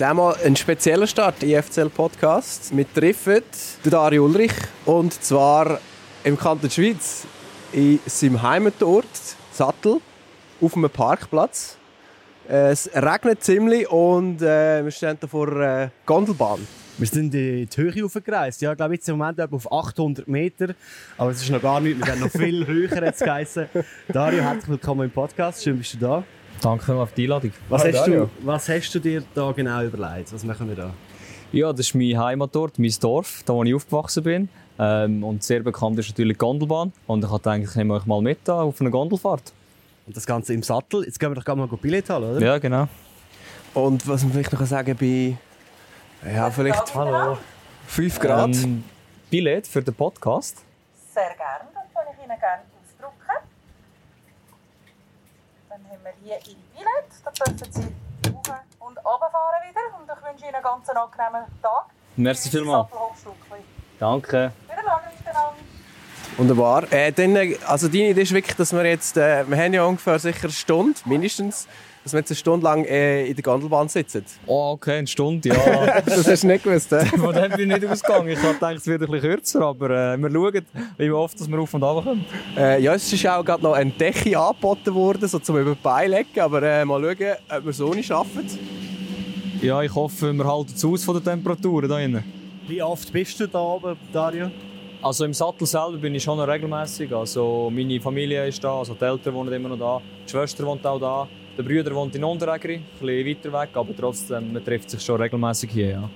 Einmal ein spezieller Start, IFCL Podcast. Wir treffen Dario Ulrich und zwar im Kanton Schweiz in seinem Heimatort Sattel auf einem Parkplatz. Es regnet ziemlich und äh, wir stehen da vor einer Gondelbahn. Wir sind in die Höhe aufgereist. Ja, ich glaube, jetzt im Moment etwa auf 800 Meter. Aber es ist noch gar nicht. Wir werden noch viel höher jetzt geheißen. Dario, herzlich willkommen im Podcast. Schön, bist du da. Danke auf die Einladung. Was, hast du, was hast du dir da genau überlegt? Was machen wir da? Ja, das ist mein Heimatort, mein Dorf, da wo ich aufgewachsen bin. Ähm, und sehr bekannt ist natürlich die Gondelbahn. Und ich hatte eigentlich ich nehme euch mal mit da auf eine Gondelfahrt. Und das Ganze im Sattel. Jetzt gehen wir doch gerne mal Billett holen, oder? Ja, genau. Und was man vielleicht noch sagen bei ja, vielleicht Hallo. 5 Grad. Ähm, Billett für den Podcast. Sehr gerne, das kann ich Ihnen gerne Haben wir hier Ihr Billett, da dürfen Sie rauf und runterfahren wieder. Und ich wünsche Ihnen einen ganz angenehmen Tag. Merci vielmals. Danke. Wunderbar. Äh, dann, äh, also deine Idee ist wirklich, dass wir jetzt, äh, wir haben ja ungefähr sicher eine Stunde, mindestens, dass wir jetzt eine Stunde lang äh, in der Gondelbahn sitzen. Oh, okay, eine Stunde, ja. Das hast du nicht gewusst, äh? Von dem bin ich nicht ausgegangen. Ich gedacht, es wird ein bisschen kürzer, aber äh, wir schauen, wie oft dass wir auf und runter kommen. äh, Ja, es ist auch gerade noch ein Decke angeboten worden, so zum über die Beine legen, aber äh, mal schauen, ob wir es ohne schaffen. Ja, ich hoffe, wir halten es aus von den Temperaturen da drinnen. Wie oft bist du da oben, Dario? Also im Sattel selber bin ich schon noch regelmäßig. Also meine Familie ist da, also die Eltern wohnen immer noch da, die Schwester wohnt auch da, der Bruder wohnt in Unterägeri, ein bisschen weiter weg, aber trotzdem, man trifft sich schon regelmäßig hier. Ja.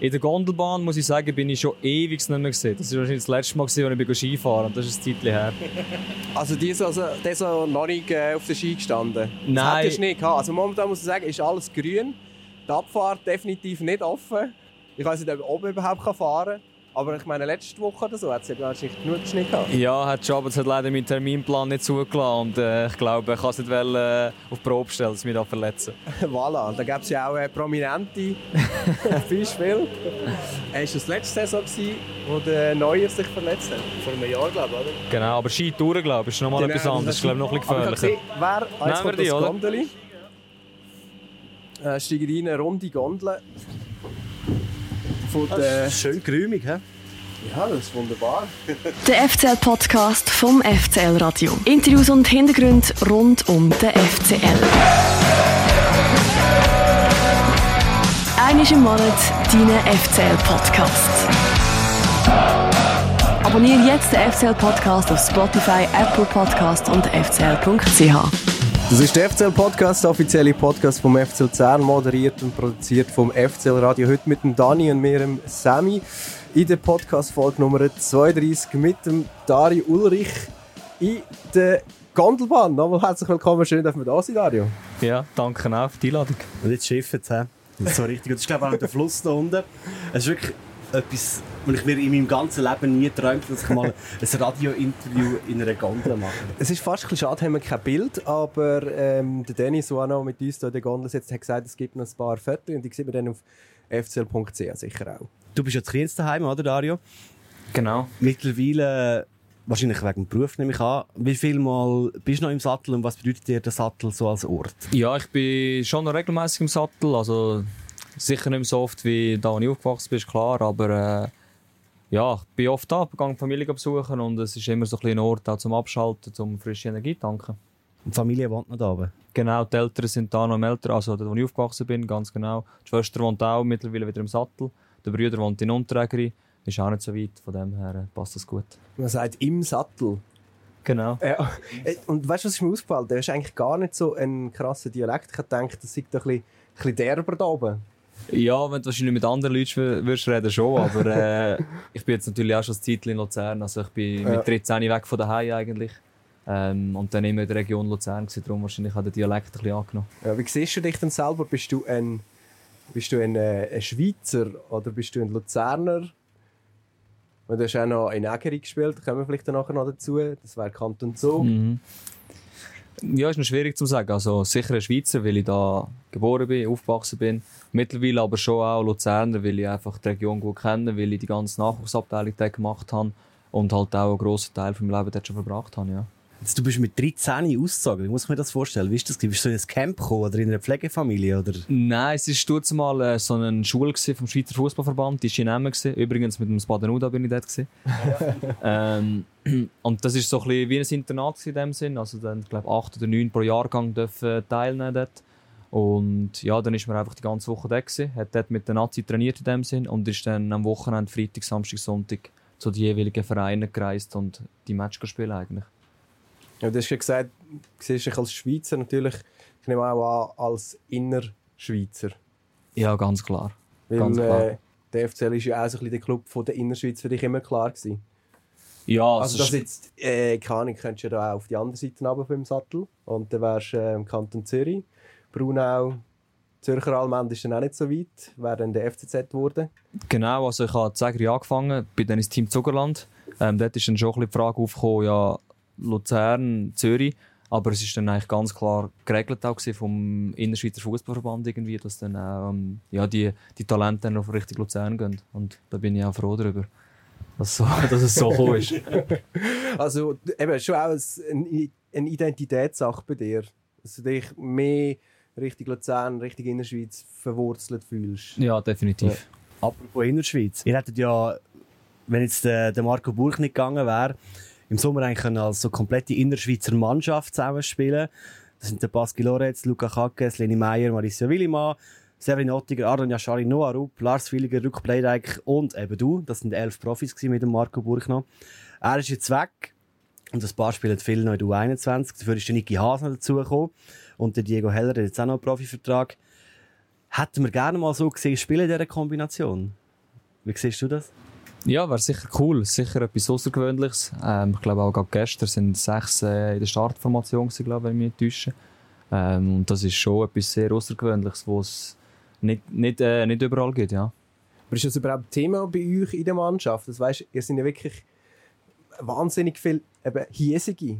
In der Gondelbahn muss ich sagen, bin ich schon ewig nicht mehr gesehen. Das war wahrscheinlich das letzte Mal, als ich bin Skifahren und das ist ein Zeitchen her. Also die also, ist also noch nicht äh, auf der Ski gestanden? Nein. Das hättest du nicht gehabt. Also momentan muss ich sagen, ist alles grün. Die Abfahrt definitiv nicht offen. Ich weiß nicht, ob ich oben überhaupt fahren kann. Aber ich meine, letzte Woche oder so hat es ja wahrscheinlich genug Schnee gehabt. Ja, hat schon, aber es hat leider meinen Terminplan nicht zugelassen und äh, ich glaube, ich kann es nicht wollen, äh, auf Probe stellen, dass ich mich da verletzen. voilà. Und da gab es ja auch äh, prominente Beispiele. Äh, ist das letzte Saison, gewesen, wo der Neuer sich verletzt hat? Vor einem Jahr, glaube ich, oder? Genau, aber Skitouren, glaube ich, ist nochmal etwas anderes. Das ist, glaube ich, noch ein bisschen Aber ich gefährlicher. habe gesehen, wer, ah, jetzt Nehmen wir kommt die, das? Gondeli. Äh, steigen rein, eine runde Gondel. Von der... Schön grümig, hä? Ja, das ist wunderbar. Der FCL-Podcast vom FCL Radio. Interviews und Hintergründe rund um den FCL. Einmal im Monat dein FCL-Podcast. Abonniere jetzt den FCL-Podcast auf Spotify, Apple Podcast und fcl.ch. Das ist der FCL-Podcast, der offizielle Podcast vom FC Luzern, moderiert und produziert vom FCL Radio. Heute mit dem Dani und mir, dem Sammy, in der Podcast-Folge Nummer 32 mit dem Dario Ulrich in der Gondelbahn. Nochmal herzlich willkommen, schön, dass wir da sind, Dario. Ja, danke auch für die Einladung. Und jetzt schiffen hä? Das ist so richtig. Und das ist, glaube ich, auch der Fluss da unten. Es ist wirklich etwas, was ich mir in meinem ganzen Leben nie träumt, dass ich mal ein Radio-Interview in einer Gondel mache. Es ist fast ein bisschen schade, haben wir kein Bild, aber ähm, der Dennis, der auch noch mit uns hier in der Gondel sitzt, hat gesagt, es gibt noch ein paar Fotos und die sieht man dann auf fcl.ch sicher auch. Du bist ja zu Kienz daheim, oder Dario? Genau. Mittlerweile, wahrscheinlich wegen dem Beruf nehme ich an, wie viel Mal bist du noch im Sattel und was bedeutet dir der Sattel so als Ort? Ja, ich bin schon noch regelmäßig im Sattel. Also sicher nicht mehr so oft wie da, wo ich aufgewachsen bin, ist klar. Aber äh, ja, ich bin oft da, gehe Familie besuchen und es ist immer so ein, Ort auch zum Abschalten, zum frische Energie tanken. Und die Familie wohnt noch da oben. Genau, die Eltern sind da noch im Eltern, also da, wo ich aufgewachsen bin, ganz genau. Die Schwester wohnt auch mittlerweile wieder im Sattel. Der Bruder wohnt in Unterägeri. Ist auch nicht so weit, von dem her passt das gut. Man sagt im Sattel. Genau. Ja. Äh, Und weißt du, was ist mir aufgefallen? Der ist eigentlich gar nicht so ein krasser Dialekt. Ich denke, das ist doch ein bisschen, ein bisschen derber da oben. Ja, wenn du wahrscheinlich mit anderen Leuten wür- würdest reden, schon. Aber äh, ich bin jetzt natürlich auch schon ein Zeitchen in Luzern. Also ich bin Ja. mit 13 weg von daheim eigentlich. Ähm, und dann immer in der Region Luzern gewesen, darum wahrscheinlich hat der Dialekt ein bisschen angenommen. Ja, wie siehst du dich denn selber? Bist du ein, bist du ein, äh, ein Schweizer oder bist du ein Luzerner? Und du hast auch noch in Ägeri gespielt, da kommen wir vielleicht dann nachher noch dazu. Das wäre Kanton Zug. Mhm. Ja, ist noch schwierig zu sagen. Also sicher ein Schweizer, weil ich da geboren bin, aufgewachsen bin. Mittlerweile aber schon auch Luzerner, weil ich einfach die Region gut kenne, weil ich die ganze Nachwuchsabteilung gemacht habe und halt auch einen grossen Teil vom Leben dort schon verbracht habe. Ja. Jetzt, du bist mit 13 ausgezogen. Wie muss man mir das vorstellen? Wie ist das? Bist du in ein Camp gekommen oder in einer Pflegefamilie? Oder? Nein, es war dort mal äh, so eine Schule vom Schweizer Fußballverband, die war in Emmen. gewesen. Übrigens mit dem Spadenuda bin ich dort. gewesen. ähm, und das war so ein bisschen wie ein Internat in dem Sinn. Also dann, glaube acht oder neun pro Jahrgang dürfen teilnehmen dort. Und ja, dann ist man einfach die ganze Woche dort gewesen, hat dort mit der Nazi trainiert in dem Sinn und ist dann am Wochenende, Freitag, Samstag, Sonntag zu den jeweiligen Vereinen gereist und die Matches gespielt eigentlich. Ja, du hast ja gesagt, du siehst dich als Schweizer natürlich, ich nehme auch an, als Innerschweizer. Ja, ganz klar. Weil Ganz klar. äh, der FCL ist ja auch so ein bisschen der Club von der Innerschweiz für dich immer klar gewesen. Ja, Also das jetzt, äh, keine Ahnung, könntest du ja da auch auf die andere Seite runter vom Sattel und dann wärst du äh, im Kanton Zürich, Brunau, Zürcher Allmend ist dann auch nicht so weit, wäre dann der FCZ geworden. Genau, also ich habe Zegri angefangen, bin dann ins Team Zuckerland. Ähm, dort ist dann schon ein bisschen die Frage aufgekommen, ja, Luzern, Zürich. Aber es ist dann eigentlich ganz klar geregelt auch vom Innerschweizer Fußballverband irgendwie, dass dann auch, ähm, ja, die, die Talente dann auf Richtung Luzern gehen. Und da bin ich auch froh darüber, dass, so, dass es so gekommen ist. Also eben schon auch ein- eine Identitätssache bei dir, dass du dich mehr Richtung Luzern, Richtung Innerschweiz verwurzelt fühlst. Ja, definitiv. Apropos Innerschweiz. Ihr hättet ja, wenn jetzt der, der Marco Burch nicht gegangen wäre, im Sommer eigentlich als so komplette Innerschweizer Mannschaft zusammenspielen. Das sind der Baski Lorenz, Luca Kackes, Leni Meyer, Marissa Willimann, Severin Ottiger, Aaron Yashari, Noah Rupp, Lars Williger, Rück Bleideck und eben du. Das sind elf Profis mit dem Marco noch. Er ist jetzt weg. Und ein paar spielen viel noch in der U21. Dafür ist der Niki Haas noch dazugekommen. Und der Diego Heller hat jetzt auch noch einen Profivertrag. Hätten wir gerne mal so gesehen, spielen in dieser Kombination. Wie siehst du das? Ja, wäre sicher cool. Sicher etwas Außergewöhnliches. Ähm, ich glaube auch gerade gestern sind sechs äh, in der Startformation gewesen, glaube ich, wenn ich mich täusche. Ähm, und das ist schon etwas sehr Außergewöhnliches, was es nicht, nicht, äh, nicht überall gibt, ja. Aber ist das überhaupt Thema bei euch in der Mannschaft? Das weißt, ihr sind ja wirklich wahnsinnig viele eben Hiesige.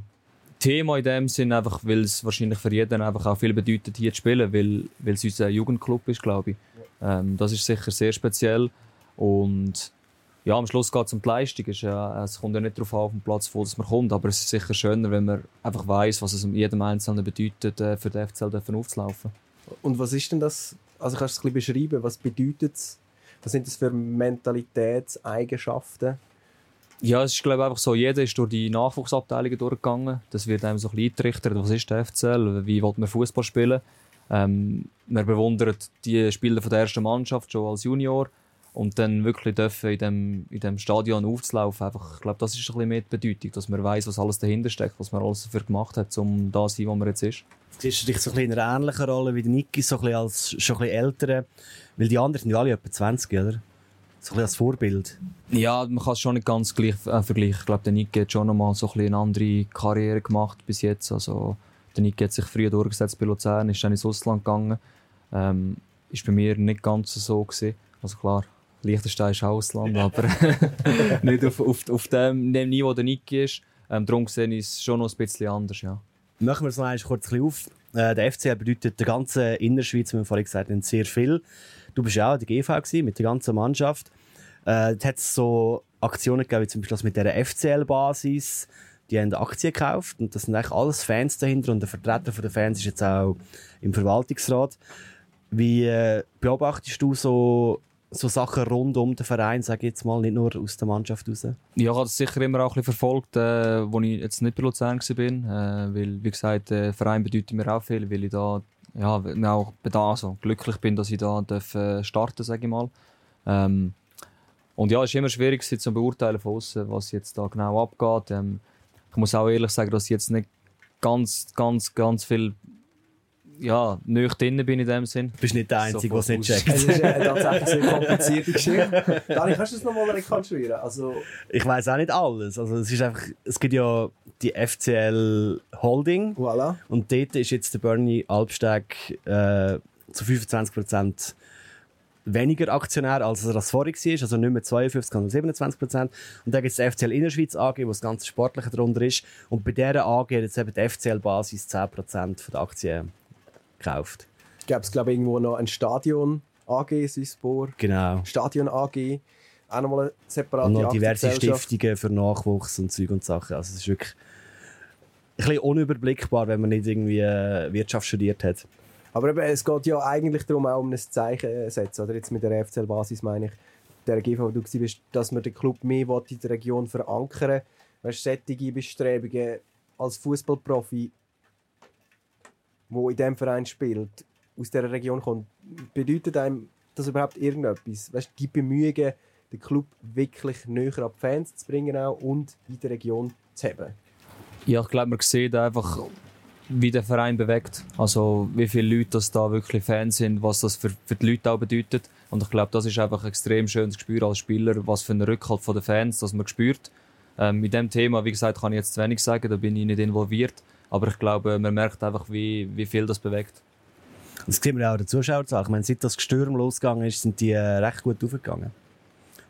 Thema in dem Sinn einfach, weil es wahrscheinlich für jeden einfach auch viel bedeutet, hier zu spielen, weil, weil es unser Jugendclub ist, glaube ich. Ähm, das ist sicher sehr speziell und ja, am Schluss geht es um die Leistung. Es, ja, es kommt ja nicht darauf an, auf den Platz, wo dass man kommt, aber es ist sicher schöner, wenn man einfach weiß, was es jedem Einzelnen bedeutet, äh, für den FCL dürfen aufzulaufen. Und was ist denn das? Also kannst du es ein bisschen beschreiben? Was bedeutet es? Was sind das für Mentalitätseigenschaften? Ja, es ist glaube ich einfach so, jeder ist durch die Nachwuchsabteilungen durchgegangen. Das wird einem so ein bisschen eingerichtet, was ist der FCL, wie will man Fußball spielen. Ähm, man bewundert die Spieler von der ersten Mannschaft schon als Junior und dann wirklich dürfen in dem, in dem Stadion aufzulaufen. Einfach, ich glaube, das ist ein bisschen mehr die Bedeutung, dass man weiß, was alles dahinter steckt, was man alles dafür gemacht hat, um da zu sein, wo man jetzt ist. Siehst du dich so ein bisschen in einer ähnlichen Rolle wie der Niki, so ein bisschen als schon ein bisschen ältere? Weil die anderen sind ja alle etwa 20, oder? So ein bisschen als Vorbild. Ja, man kann es schon nicht ganz gleich äh, vergleichen. Ich glaube, der Nick hat schon noch mal so ein eine andere Karriere gemacht bis jetzt. Also, der Nick hat sich früher durchgesetzt bei Luzern, ist dann ins Ausland gegangen. Ähm, ist bei mir nicht ganz so gewesen. Also klar, Liechtenstein ist auch Ausland, aber nicht auf, auf, auf dem, dem Niveau, der Nick ist. Ähm, darum gesehen ist es schon noch ein bisschen anders, ja. Machen wir es noch einmal kurz ein auf. Äh, der FCL bedeutet der ganzen Innerschweiz, wie wir vorhin gesagt haben, sehr viel. Du bist ja auch in der GV gewesen, mit der ganzen Mannschaft. Äh, da hat es so Aktionen gegeben, wie zum Beispiel das mit der FCL-Basis. Die haben Aktien gekauft und das sind eigentlich alles Fans dahinter und der Vertreter den Fans ist jetzt auch im Verwaltungsrat. Wie äh, beobachtest du so, so Sachen rund um den Verein, sag ich jetzt mal, nicht nur aus der Mannschaft raus? Ja, ich habe das sicher immer auch ein bisschen verfolgt, äh, als ich jetzt nicht bei Luzern war. Äh, weil, wie gesagt, der Verein bedeutet mir auch viel, weil ich da ja, auch da also, glücklich bin, dass ich da darf, äh, starten sage ich mal. Ähm, und ja, es ist immer schwierig zu beurteilen von außen, was jetzt da genau abgeht. Ähm, ich muss auch ehrlich sagen, dass ich jetzt nicht ganz, ganz, ganz viel ja, nicht drin bin in dem Sinn. Du bist nicht der Einzige, So der es nicht checkt. Es ist äh, tatsächlich eine sehr komplizierte Geschichte. Dani, kannst du das nochmal rekonstruieren? Also, Ich weiß auch nicht alles. Also es ist einfach, es gibt ja die FCL Holding voilà. und dort ist jetzt der Bernie Albsteg äh, zu 25% weniger Aktionär, als er das vorher war. Also nicht mehr 52, sondern 27%. Und dann gibt es die FCL Innerschweiz AG, wo das ganze Sportliche darunter ist. Und bei dieser AG hat jetzt eben die FCL Basis 10% der Aktien gekauft. Gäbe es, glaube ich, irgendwo noch ein Stadion AG, Swissborg. Genau. Stadion AG. Auch nochmal eine separate Und noch diverse. Stiftungen für Nachwuchs und Zeug und Sachen. Also es ist wirklich bisschen unüberblickbar, wenn man nicht irgendwie äh, Wirtschaft studiert hat. Aber eben, es geht ja eigentlich darum, auch um ein Zeichen zu setzen. Oder jetzt mit der FCL-Basis meine ich, der GV, wo du bist, dass man den Club mehr in der Region verankern will. Weißt du, solche Bestrebungen als Fußballprofi, der in diesem Verein spielt, aus dieser Region kommt, bedeutet einem das überhaupt irgendetwas? Weißt die Bemühungen, den Club wirklich näher an die Fans zu bringen auch und in der Region zu haben? Ja, ich glaube, man sieht einfach, wie der Verein bewegt. Also, wie viele Leute das da wirklich Fans sind, was das für, für die Leute auch bedeutet. Und ich glaube, das ist einfach ein extrem schönes Gespür als Spieler, was für einen Rückhalt von den Fans, dass man spürt. Ähm, mit dem Thema, wie gesagt, kann ich jetzt zu wenig sagen, da bin ich nicht involviert. Aber ich glaube, man merkt einfach, wie, wie viel das bewegt. Das sieht man auch in der Zuschauerzahl. Ich meine, seit das Gestürm losgegangen ist, sind die äh, recht gut aufgegangen.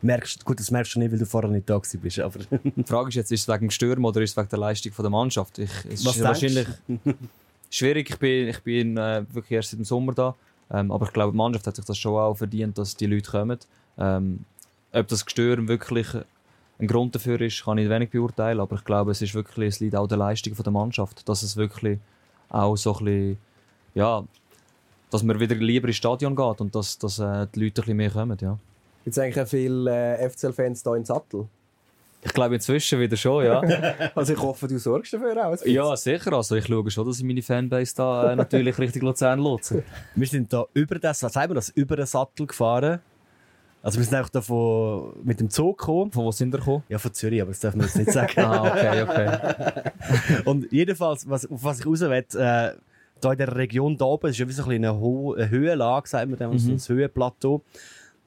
Merkst, gut, das merkst du nicht, weil du vorher nicht da bist. Aber Die Frage ist jetzt, ist es wegen dem Sturm oder ist es wegen der Leistung der Mannschaft? Ich, es Was ist wahrscheinlich schwierig. Ich bin, ich bin äh, wirklich erst seit dem Sommer da. Ähm, aber ich glaube, die Mannschaft hat sich das schon auch verdient, dass die Leute kommen. Ähm, ob das Gestürm wirklich ein Grund dafür ist, kann ich wenig beurteilen. Aber ich glaube, es ist wirklich, es liegt auch der Leistung der Mannschaft, dass es wirklich auch so ein bisschen, ja, dass man wieder lieber ins Stadion geht und dass, dass äh, die Leute ein bisschen mehr kommen, ja. Jetzt eigentlich auch viele äh, FCL-Fans hier im Sattel. Ich glaube inzwischen wieder schon, ja. Also ich hoffe, du sorgst dafür auch. ja, sicher. Also ich schaue schon, dass ich meine Fanbase da äh, natürlich richtig Luzern lotse. wir sind da über das, was sagen wir das, über den Sattel gefahren. Also wir sind auch davon mit dem Zug gekommen. Von wo sind wir gekommen? Ja, von Zürich, aber das dürfen wir jetzt nicht sagen. Ah, okay, okay. Und jedenfalls, was, auf was ich raus will, äh, da in der Region da oben, ist ja wie so ein eine, Ho eine Höhenlage, sagt man dem, also Mhm. ein Höhenplateau.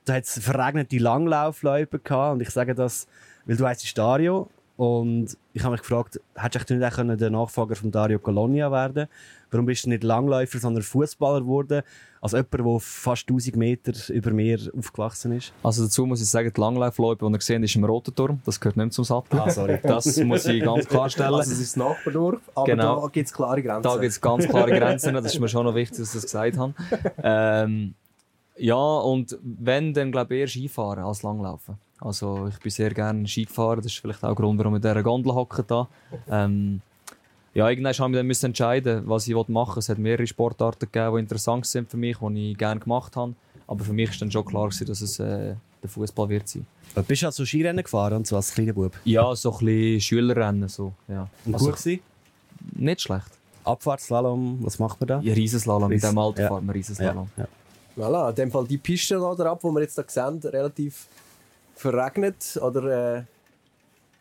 Da hat es verregnete Langlaufläufe gehabt und ich sage das, weil du heisst Dario und ich habe mich gefragt, hättest du nicht auch der Nachfolger von Dario Colonia werden Warum bist du nicht Langläufer, sondern Fußballer geworden, als jemand, der fast 1000 Meter über Meer aufgewachsen ist? Also dazu muss ich sagen, die Langlaufloipe, die ihr gesehen ist im Roten Turm. Das gehört nicht zum Sattel. Ah, sorry. Das muss ich ganz klarstellen. Also es ist das Nachbardorf, aber Genau. da gibt es klare Grenzen. Da gibt es ganz klare Grenzen. Das ist mir schon noch wichtig, dass ich das gesagt habe. Ähm, ja, und wenn, dann glaube ich eher Skifahren als Langlaufen. Also ich bin sehr gerne Ski gefahren. Das ist vielleicht auch der Grund, warum ich in dieser Gondel hocke da. Ähm, ja, irgendwann habe ich dann müssen entscheiden, was ich machen will. Es hat mehrere Sportarten gegeben, die interessant sind für mich, die ich gerne gemacht habe. Aber für mich war dann schon klar, gewesen, dass es äh, der Fußball wird sein. Du bist also Skirennen gefahren und so als kleiner Bub. Ja, so ein bisschen Schülerrennen. So, ja. Und Also, gut gewesen? nicht schlecht. Abfahrtsslalom, was macht man da? Ja, Riesenslalom. In Ries- diesem Alter ja. fahren wir Riesenslalom. ja. Voilà, in dem Fall die Piste da drauf, die wir jetzt da sehen, relativ verregnet. Oder äh,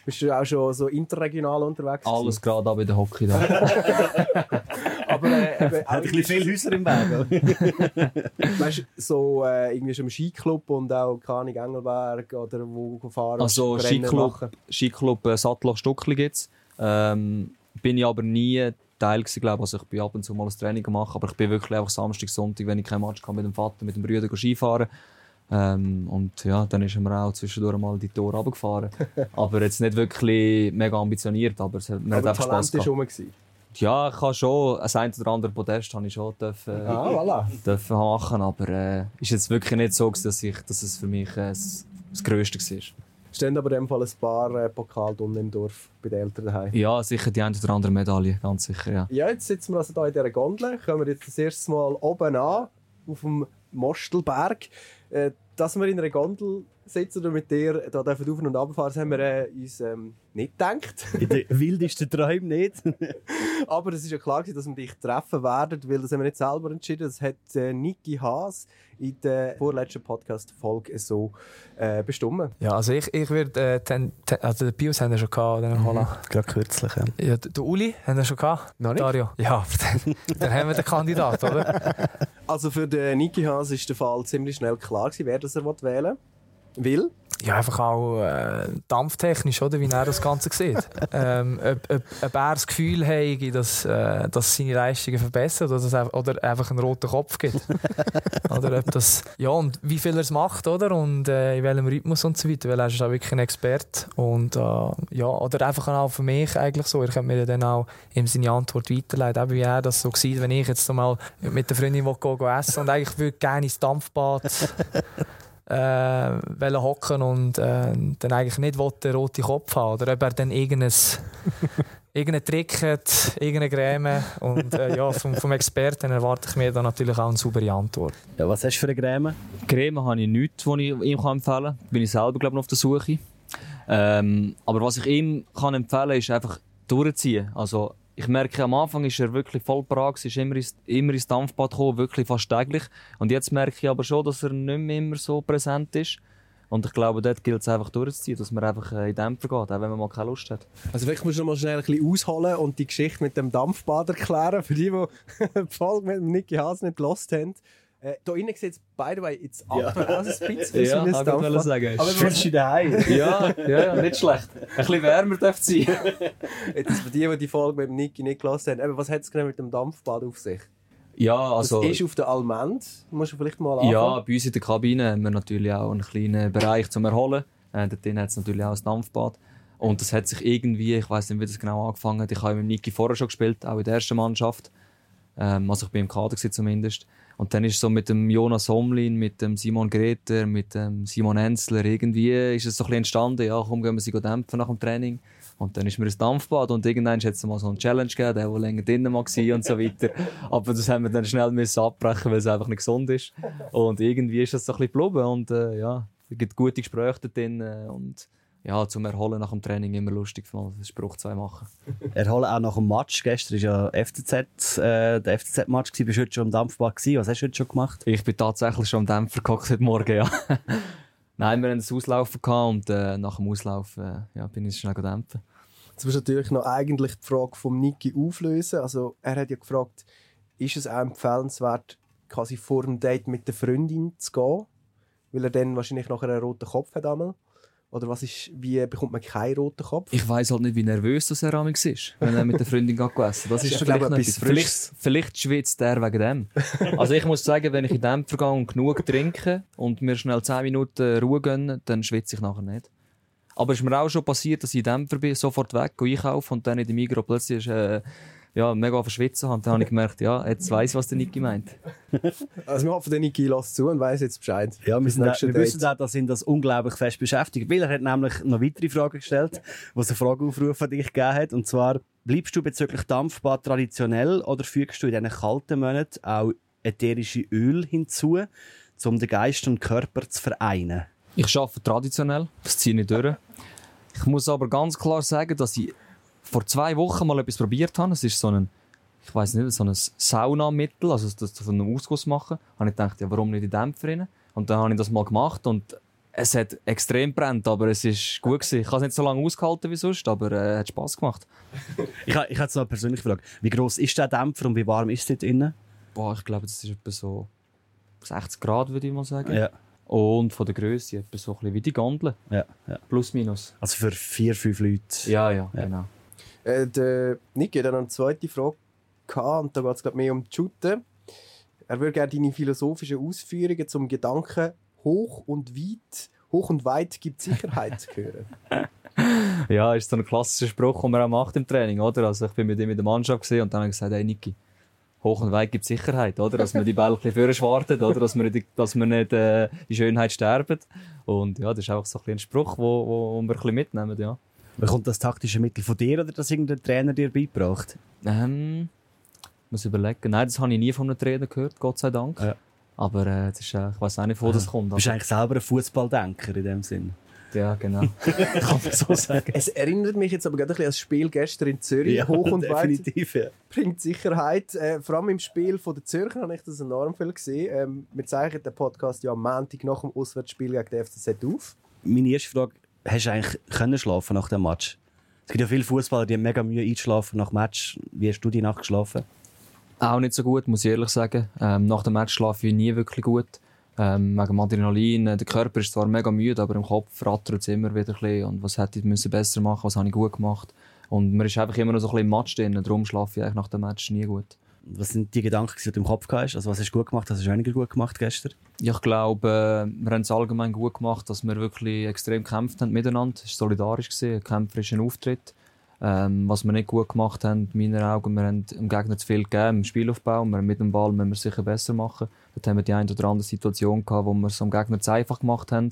bist du auch schon so interregional unterwegs? Alles gerade ab in der Hockey da. Aber äh, eben, Hat ein bisschen viele Häuser im Weg. weißt, du, so äh, irgendwie schon im Skiclub und auch keine Ahnung, Engelberg oder wo fahren Also Skiclub. Skiclub äh, Sattelach Stuckli gibt's. Ähm, bin ich aber nie Teil gewesen, glaube Also ich bin ab und zu mal ein Training gemacht, aber ich bin wirklich einfach Samstag, Sonntag, wenn ich kein Match kann mit dem Vater, mit dem Brüder Skifahren. Ähm, und ja, dann ist wir auch zwischendurch mal die Tore runtergefahren. aber jetzt nicht wirklich mega ambitioniert, aber es hat, mir Aber hat einfach Spass gehabt. Ja, ich habe schon, ein ein oder andere Podest habe ich schon dürfen, äh, Ah, voilà. dürfen machen, aber äh, ist jetzt wirklich nicht so, dass, ich, dass es für mich äh, das, das Größte war. Stehen aber in dem Fall ein paar äh, Pokale unten im Dorf bei den Eltern daheim. Ja, sicher die eine oder andere Medaille, ganz sicher, ja. Ja, jetzt sitzen wir also hier in dieser Gondel. Kommen wir jetzt das erste Mal oben an, auf dem Mostelberg. Äh, dass wir in einer Gondel sitzen und mit dir da dürfen auf- und runterfahren, das haben wir äh, uns ähm, nicht gedacht. In den wildesten Träumen nicht. Aber es ist ja klar, gewesen, dass wir dich treffen werden, weil das haben wir nicht selber entschieden. Das hat äh, Niki Haas in der vorletzten Podcast-Folge so äh, bestimmt. Ja, also ich, ich würde, äh, ten, ten, also den Pius haben wir schon gehabt, den Holland. Gerade kürzlich, ja. Ja, der Uli haben wir schon gehabt. Noch nicht? Dario. Ja, dann, dann haben wir den Kandidat, oder? Also für den Niki Haas ist der Fall ziemlich schnell klar gewesen, wer das er wählen will. Ja, einfach auch äh, dampftechnisch, oder, wie er das Ganze sieht. ähm, ob, ob, ob er das Gefühl hat, dass, äh, dass seine Leistungen verbessert oder, dass er, oder einfach einen roten Kopf gibt. oder ob das, ja, und wie viel er es macht, oder, und äh, in welchem Rhythmus und so weiter, weil er ist auch wirklich ein Experte. Und äh, ja, oder einfach auch für mich eigentlich so, ich könnte mir dann auch ihm seine Antwort weiterleiten, eben wie er das so sieht, wenn ich jetzt mal mit der Freundin will, gehen, gehen essen und eigentlich würde gerne ins Dampfbad äh, wollen hocken und äh, dann eigentlich nicht den roten Kopf haben oder ob er dann irgendein irgendeinen Trick hat, irgendeine Creme und äh, ja, vom, vom Experten erwarte ich mir dann natürlich auch eine saubere Antwort. Ja, was hast du für eine Creme? Creme habe ich nichts, die ich ihm empfehlen kann. Bin ich selber glaube ich, noch auf der Suche. Ähm, aber was ich ihm kann empfehlen kann, ist einfach durchziehen. Also ich merke, am Anfang ist er wirklich voll parat, ist immer ins, immer ins Dampfbad gekommen, wirklich fast täglich. Und jetzt merke ich aber schon, dass er nicht mehr immer so präsent ist. Und ich glaube, dort gilt es einfach durchzuziehen, dass man einfach äh, in Dämpfer geht, auch wenn man mal keine Lust hat. Also vielleicht musst du noch mal schnell ein bisschen ausholen und die Geschichte mit dem Dampfbad erklären, für die, die die Folge mit Nicky Haas nicht gelost haben. Äh, da innen sieht es, by the way, jetzt ja. aus ein bisschen ja, wie ein kann ich sagen. Aber Fühlst du dich daheim? ja, ja, ja, nicht schlecht. Ein bisschen wärmer darf es sein. Jetzt für die, die die Folge mit dem Nicky nicht gelost haben, eben, was hat es genau mit dem Dampfbad auf sich? Ja, also... Das ist auf der Almend, musst du vielleicht mal anfangen. Ja, bei uns in der Kabine haben wir natürlich auch einen kleinen Bereich zum Erholen. Äh, dort hat es natürlich auch ein Dampfbad. Und das hat sich irgendwie, ich weiß nicht, wie das genau angefangen hat. Ich habe mit Niki vorher schon gespielt, auch in der ersten Mannschaft. Ähm, also ich bin im Kader zumindest. Und dann ist so mit dem Jonas Homlin, mit dem Simon Greter, mit dem Simon Enzler irgendwie ist es so ein entstanden. Ja, komm, gehen wir sie dämpfen nach dem Training. Und dann ist mir ein Dampfbad und irgendwann hat es mal so eine Challenge gegeben, der, der länger drinnen war und so weiter. Aber das haben wir dann schnell müssen abbrechen, weil es einfach nicht gesund ist. Und irgendwie ist das so ein bisschen geblieben und äh, ja, es gibt gute Gespräche da drin und ja, zum Erholen nach dem Training immer lustig, mal einen Spruch zu machen. Erholen auch nach dem Match. Gestern war ja FCZ, äh, der FCZ-Match. Bist du heute schon am Dampfbad gewesen? Was hast du heute schon gemacht? Ich bin tatsächlich schon am Dämpfer gehockt heute Morgen, ja. Nein, wir hatten ein Auslaufen und äh, nach dem Auslaufen äh, ja, bin ich schnell dämpfen. Jetzt musst du natürlich noch eigentlich die Frage vom Niki auflösen. Also, er hat ja gefragt, ist es auch empfehlenswert, quasi vor dem Date mit der Freundin zu gehen? Weil er dann wahrscheinlich nachher einen roten Kopf hat. Einmal. Oder was ist, wie bekommt man keinen roten Kopf? Ich weiß halt nicht, wie nervös das er ist, wenn er mit der Freundin geht essen. Das ist Ich vielleicht glaube, etwas. Vielleicht, vielleicht schwitzt er wegen dem. Also ich muss sagen, wenn ich in gehe und genug trinke und mir schnell 10 Minuten Ruhe gönne, dann schwitze ich nachher nicht. Aber es ist mir auch schon passiert, dass ich in Dämpfer bin, sofort weg, gehe einkaufen und dann in der Migros plötzlich ist, äh, ja, mega verschwitzen habe. Dann habe ich gemerkt, ja, jetzt weiss ich, was der Niki meint. Also wir hoffen, der Niki lässt zu und weiss jetzt Bescheid. Ja, wir, sind auch, nächste wir wissen auch, dass ihn das unglaublich fest beschäftigt. Weil er hat nämlich noch weitere Fragen gestellt, was eine Frageaufruf an dich gegeben hat. Und zwar, bleibst du bezüglich Dampfbad traditionell oder fügst du in diesen kalten Monaten auch ätherische Öl hinzu, um den Geist und Körper zu vereinen? Ich arbeite traditionell, das ziehe ich durch. Ich muss aber ganz klar sagen, dass ich vor zwei Wochen mal etwas probiert habe. Es ist so ein, ich weiß nicht, so ein Saunamittel, also das von einem Ausguss machen. Habe ich gedacht, ja, warum nicht in Dämpfer rein? Und dann habe ich das mal gemacht und es hat extrem brennt, aber es ist gut gewesen. Ich habe es nicht so lange ausgehalten wie sonst, aber es äh, hat Spass gemacht. Ich, ha- ich habe jetzt noch eine persönliche Frage. Wie gross ist der Dämpfer und wie warm ist es dort innen? Boah, ich glaube, das ist etwa so 60 Grad, würde ich mal sagen. Ja. Und von der Größe etwa so ein bisschen wie die Gondel. Ja, ja. Plus, minus. Also für vier, fünf Leute. Ja, ja, Ja. genau. Äh, der Niki hat eine zweite Frage gehabt, und da geht es mehr um die Shooten. Er würde gerne deine philosophischen Ausführungen zum Gedanken hoch und weit, hoch und weit gibt Sicherheit hören. Ja, ist so ein klassischer Spruch, den man auch macht im Training, oder? Also ich bin mit ihm in der Mannschaft und dann habe ich gesagt, hey Niki, hoch und weit gibt Sicherheit, oder? Dass man die Bälle ein bisschen schwartet, oder? Dass man, nicht- dass man nicht äh, in Schönheit sterben. Und ja, das ist einfach so ein, ein Spruch, wo wir ein bisschen mitnehmen, ja. Bekommt das taktische Mittel von dir oder das irgendein Trainer dir beigebracht? Ähm, muss überlegen. Nein, das habe ich nie von einem Trainer gehört, Gott sei Dank. Ja. Aber äh, das ist, äh, ich weiß auch nicht, wo das kommt. Du bist eigentlich selber ein Fußballdenker in dem Sinn. ja, genau. Kann man so sagen. Es erinnert mich jetzt aber gerade ein bisschen an das Spiel gestern in Zürich. hoch und weit definitiv. Ja. bringt Sicherheit. Äh, vor allem im Spiel von der Zürcher habe ich das enorm viel gesehen. Ähm, wir zeichnen den Podcast ja am Montag nach dem Auswärtsspiel gegen den FCZ auf. Meine erste Frage, hast du eigentlich können schlafen nach dem Match? Es gibt ja viele Fußballer, die haben mega Mühe einzuschlafen nach dem Match. Wie hast du die Nacht geschlafen? Auch nicht so gut, muss ich ehrlich sagen. Ähm, nach dem Match schlafe ich nie wirklich gut. Ähm, wegen dem Adrenalin. äh, Der Körper ist zwar mega müde, aber im Kopf rattert es immer wieder ein bisschen. Und was hätte ich müssen besser machen was habe ich gut gemacht. Und man ist einfach immer noch so ein bisschen im Match drin. Darum schlafe ich eigentlich nach dem Match nie gut. Was sind die Gedanken, die du im Kopf hast? Also was hast du gut gemacht, was hast du weniger gut gemacht gestern? Ja, ich glaube, äh, wir haben es allgemein gut gemacht, dass wir wirklich extrem gekämpft haben miteinander. Es war solidarisch, ein kämpferischer Auftritt. Ähm, was wir nicht gut gemacht haben, in meinen Augen, wir haben dem Gegner zu viel gegeben im Spielaufbau. Wir mit dem Ball müssen wir sicher besser machen. Dort haben wir die eine oder andere Situation gehabt, wo wir es am Gegner zu einfach gemacht haben.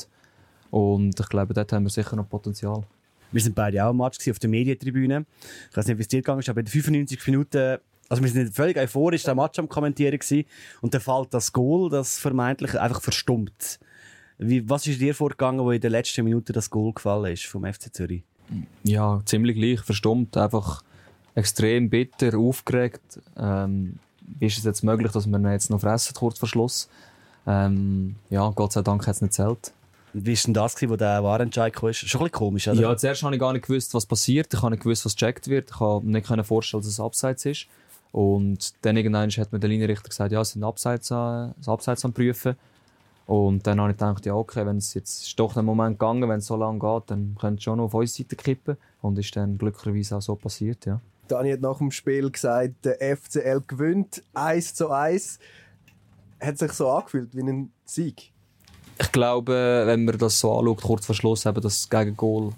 Und ich glaube, dort haben wir sicher noch Potenzial. Wir sind beide auch im Match auf der Medientribüne. Ich weiß nicht, wie es dir gegangen ist, aber in den 95 Minuten, also wir sind völlig euphorisch den Match am Kommentieren gewesen, und dann fällt das Goal, das vermeintlich einfach verstummt. Wie, was ist dir vorgegangen, wo in der letzten Minute das Goal gefallen ist vom FC Zürich? Ja, ziemlich gleich, verstummt, einfach extrem bitter, aufgeregt. Ähm, wie ist es jetzt möglich, dass wir ihn jetzt noch fressen, kurz vor Schluss? Ähm, ja, Gott sei Dank hat es nicht zählt. Wie war denn das, wo der Warenentscheid kam? Schon ein bisschen komisch, oder? Ja, zuerst habe ich gar nicht gewusst, was passiert. Ich habe nicht gewusst, was gecheckt wird. Ich habe nicht vorstellen, dass es Abseits ist. Und dann irgendwann hat mir der Linienrichter gesagt, ja, es sind Abseits, das Abseits am Prüfen. Und dann habe ich gedacht, ja, okay, wenn es jetzt ist doch einen Moment gegangen, wenn es so lange geht, dann könnte es schon noch auf unsere Seite kippen. Und ist dann glücklicherweise auch so passiert, ja. Dani hat nach dem Spiel gesagt, der FCL gewinnt 1 zu 1. Hat sich so angefühlt wie ein Sieg? Ich glaube, wenn man das so anschaut, kurz vor Schluss, eben das Gegengol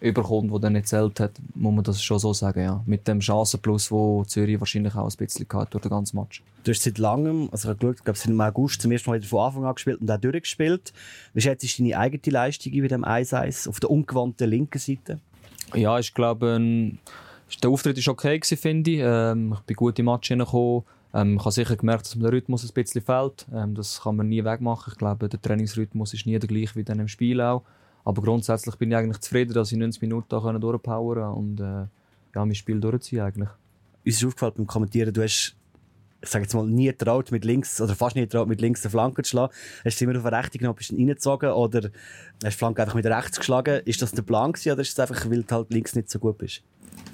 überkommt, das dann nicht zählt hat, muss man das schon so sagen, ja. Mit dem Chancenplus, wo Zürich wahrscheinlich auch ein bisschen hat durch den ganzen Match. Du hast seit langem, also ich habe geschaut, glaube, im August zum ersten Mal wieder von Anfang an gespielt und auch durchgespielt. Wie schätzt du deine eigene Leistung bei dem 1-1 auf der ungewandten linken Seite? Ja, ich glaube, ein, der Auftritt war okay, finde ich. Ähm, ich bin gut im Match hineingekommen. Ähm, ich habe sicher gemerkt, dass mir der Rhythmus ein bisschen fehlt. Ähm, das kann man nie wegmachen. Ich glaube, der Trainingsrhythmus ist nie der gleiche wie dann im Spiel auch. Aber grundsätzlich bin ich eigentlich zufrieden, dass ich 90 Minuten da durchpowern und äh, ja, mein Spiel durchziehen eigentlich. Uns ist aufgefallen beim Kommentieren, du hast ich sage jetzt mal, nie traut mit links, oder fast nie traut mit links den Flanken zu schlagen. Hast du immer auf den rechten genommen, bist reingezogen, oder hast du die Flanke einfach mit rechts geschlagen? Ist das der Plan gewesen, oder ist es einfach, weil du halt links nicht so gut bist?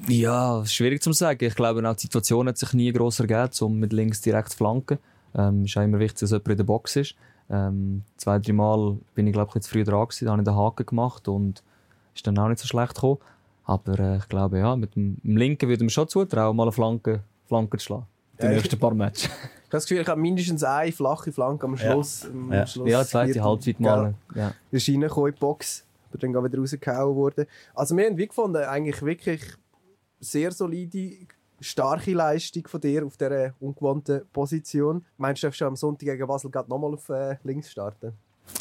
Ja, schwierig zu sagen. Ich glaube, auch die Situation hat sich nie gross ergeben, um mit links direkt zu flanken. Ähm, ist auch immer wichtig, dass jemand in der Box ist. Ähm, zwei, drei Mal bin ich, glaube ich, zu früh dran gewesen, da habe ich den Haken gemacht und ist dann auch nicht so schlecht gekommen. Aber äh, ich glaube, ja, mit dem, dem Linken würde man schon zutrauen, mal eine Flanke, Flanke zu schlagen. Die ja, nächsten paar Matches. Ich habe das Gefühl, ich habe mindestens eine flache Flanke am Schluss. Ja, am ja. Schluss ja zweite Halbzeit mal. Ja. Ist reingekommen in die Box, aber dann wieder rausgehauen worden. Also wir haben wie gefunden, eigentlich wirklich sehr solide, starke Leistung von dir auf dieser ungewohnten Position. Meinst du, du am Sonntag gegen Basel nochmal auf äh, links starten?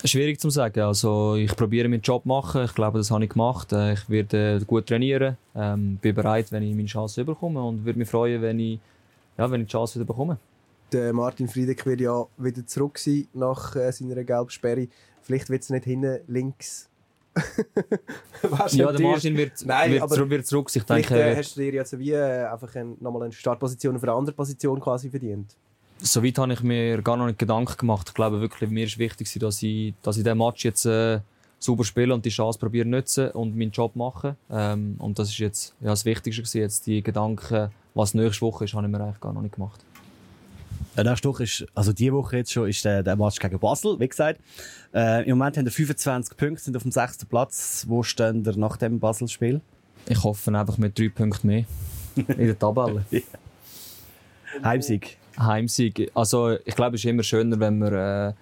Schwierig zu sagen. Also ich probiere meinen Job zu machen. Ich glaube, das habe ich gemacht. Äh, ich werde gut trainieren. Ähm, bin bereit, wenn ich meine Chance bekomme und würde mich freuen, wenn ich, ja, wenn ich die Chance wieder bekomme. Der Martin Friedeck wird ja wieder zurück sein nach äh, seiner Gelbsperre. Vielleicht wird es nicht hinten links ja, der Martin wird, Nein, wird, aber wird zurück. Ich denke, äh, hast du dir jetzt wie äh, einfach ein, nochmal eine Startposition auf eine andere Position quasi verdient? Soweit habe ich mir gar noch nicht Gedanken gemacht. Ich glaube wirklich, mir ist wichtig, dass ich, dass ich diesen Match jetzt äh, sauber spiele und die Chance probiere nutzen und meinen Job machen. Ähm, und das ist jetzt ja, das Wichtigste gewesen. Jetzt die Gedanken, was nächste Woche ist, habe ich mir eigentlich gar noch nicht gemacht. Der nächste Woche ist, also diese Woche jetzt schon, ist der, der Match gegen Basel, wie gesagt. Äh, Im Moment haben wir 25 Punkte, sind auf dem sechsten Platz. Wo stehen wir nach dem Basel-Spiel? Ich hoffe einfach mit drei Punkten mehr in der Tabelle. ja. Heimsieg. Heimsieg. Also ich glaube, es ist immer schöner, wenn man, äh,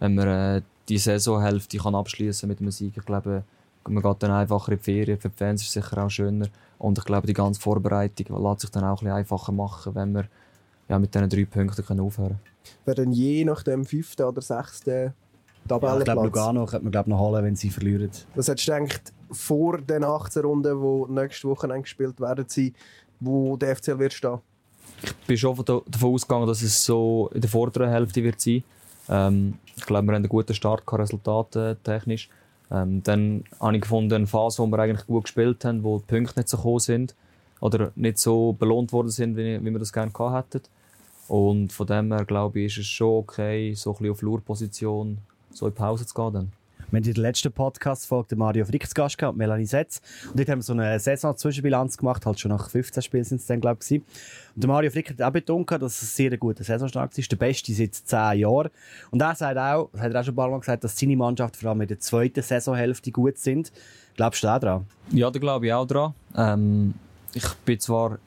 wenn man äh, die Saisonhälfte kann abschließen mit einem Sieg. Ich glaube, man geht dann einfacher in die Ferien. Für die Fans ist es sicher auch schöner. Und ich glaube, die ganze Vorbereitung lässt sich dann auch ein bisschen einfacher machen, wenn man ja, mit diesen drei Punkten können aufhören Wer dann je nach dem fünften oder sechsten Tabellenplatz... Ja, ich glaube, Lugano könnte man glaub, noch holen, wenn sie verlieren. Was hättest du gedacht, vor den 18 Runden, die nächste Woche gespielt werden, wo der FCL wird stehen? Ich bin schon davon ausgegangen, dass es so in der vorderen Hälfte wird sein. Ähm, ich glaube, wir haben einen guten Start gehabt, resultattechnisch. Ähm, dann habe ich gefunden, eine Phase, wo wir eigentlich gut gespielt haben, wo die Punkte nicht so gekommen sind oder nicht so belohnt worden sind, wie, wie wir das gerne gehabt hätten. Und von dem her, glaube ich, ist es schon okay, so ein bisschen auf Lurposition so in Pause zu gehen. Dann. Wir haben in der letzten Podcast-Folge Mario Frick zu Gast gehabt, Melanie Setz. Und dort haben wir so eine Saison-Zwischenbilanz gemacht, halt schon nach 15 Spielen sind es dann, glaube ich. Und der Mario Frick hat auch betont, dass es sehr ein guter Saisonstart ist, der beste seit 10 Jahren. Und er sagt auch, das hat er auch schon ein paar Mal gesagt, dass seine Mannschaft vor allem in der zweiten Saisonhälfte gut sind. Glaubst du auch daran? Ja, da glaube ich auch daran. Ähm, ich bin zwar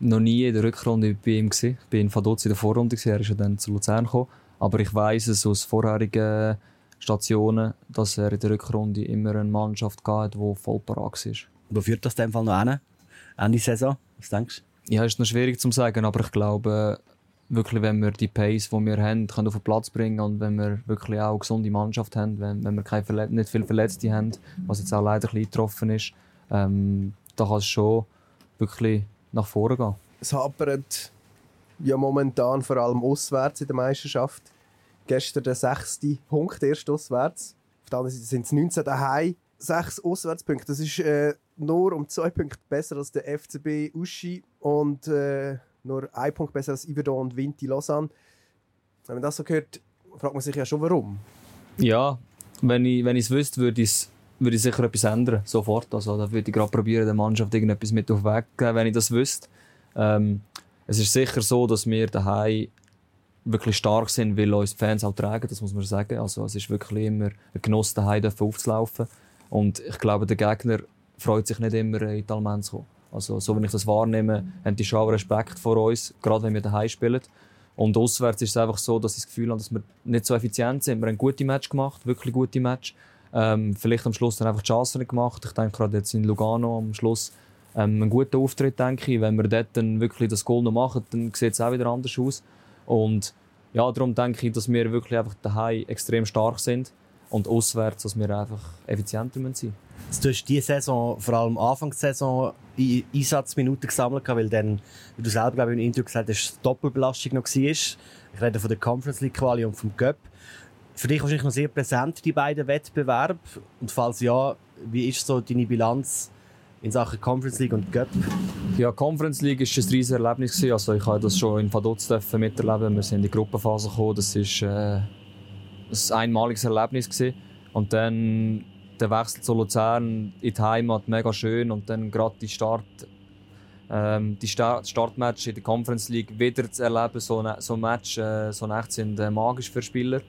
noch nie in der Rückrunde bei ihm gewesen. Ich bin in Vaduz in der Vorrunde gewesen. Er ist ja dann zu Luzern gekommen. Aber ich weiß es aus vorherigen Stationen, dass er in der Rückrunde immer eine Mannschaft hatte, die voll parat war. Wo führt das in dem Fall noch hin? Ende Saison? Was denkst du? Ja, ist noch schwierig zu sagen, aber ich glaube, wirklich, wenn wir die Pace, die wir haben, können auf den Platz bringen und wenn wir wirklich auch eine gesunde Mannschaft haben, wenn, wenn wir keine nicht viele Verletzte haben, was jetzt auch leider ein bisschen getroffen ist, ähm, da kann es schon wirklich nach vorne gehen. Es hapert ja momentan vor allem auswärts in der Meisterschaft. Gestern der sechste Punkt, erst auswärts. Auf der anderen Seite sind es 19 daheim. Sechs Auswärtspunkte. Das ist äh, nur um zwei Punkte besser als der FCB Uschi und äh, nur ein Punkt besser als Iverdon und Vinti Lausanne. Wenn man das so hört, fragt man sich ja schon, warum. Ja, wenn ich es wenn wüsste, würde ich würde ich sicher etwas ändern, sofort. Also, da würde ich gerade probieren, der Mannschaft irgendetwas mit auf den Weg geben, wenn ich das wüsste. Ähm, es ist sicher so, dass wir daheim wirklich stark sind, weil uns die Fans auch tragen, das muss man sagen. Also, es ist wirklich immer ein Genuss, daheim aufzulaufen. Und ich glaube, der Gegner freut sich nicht immer, in die Almen zu kommen. Also, so wie ich das wahrnehme, haben die schon auch Respekt vor uns, gerade wenn wir daheim spielen. Und auswärts ist es einfach so, dass ich das Gefühl habe, dass wir nicht so effizient sind. Wir haben gute Match gemacht, wirklich gute Match. Ähm, vielleicht am Schluss dann einfach die Chance nicht gemacht. Ich denke gerade jetzt in Lugano am Schluss ähm, einen guten Auftritt, denke ich. Wenn wir dort dann wirklich das Goal noch machen, dann sieht es auch wieder anders aus. Und ja, darum denke ich, dass wir wirklich einfach daheim extrem stark sind und auswärts, dass wir einfach effizienter sein. Du hast diese Saison, vor allem Anfang der Saison, Einsatzminuten gesammelt, weil dann, wie du selber glaube ich, im Interview gesagt hast, Doppelbelastung noch war. Ich rede von der Conference League Quali und vom Cup. Für dich wahrscheinlich noch sehr präsent, die beiden Wettbewerbe. Und falls ja, wie ist so deine Bilanz in Sachen Conference League und Cup? Ja, Conference League war ein riesiges Erlebnis. Also ich habe das schon in Vaduz miterleben. Wir sind in die Gruppenphase gekommen. Das war äh, ein einmaliges Erlebnis. Gewesen. Und dann der Wechsel zu Luzern in die Heimat, mega schön. Und dann gerade die Start, ähm, die Start Startmatch in der Conference League wieder zu erleben, so, ein so Match, äh, so Nächte sind äh, magisch für Spieler.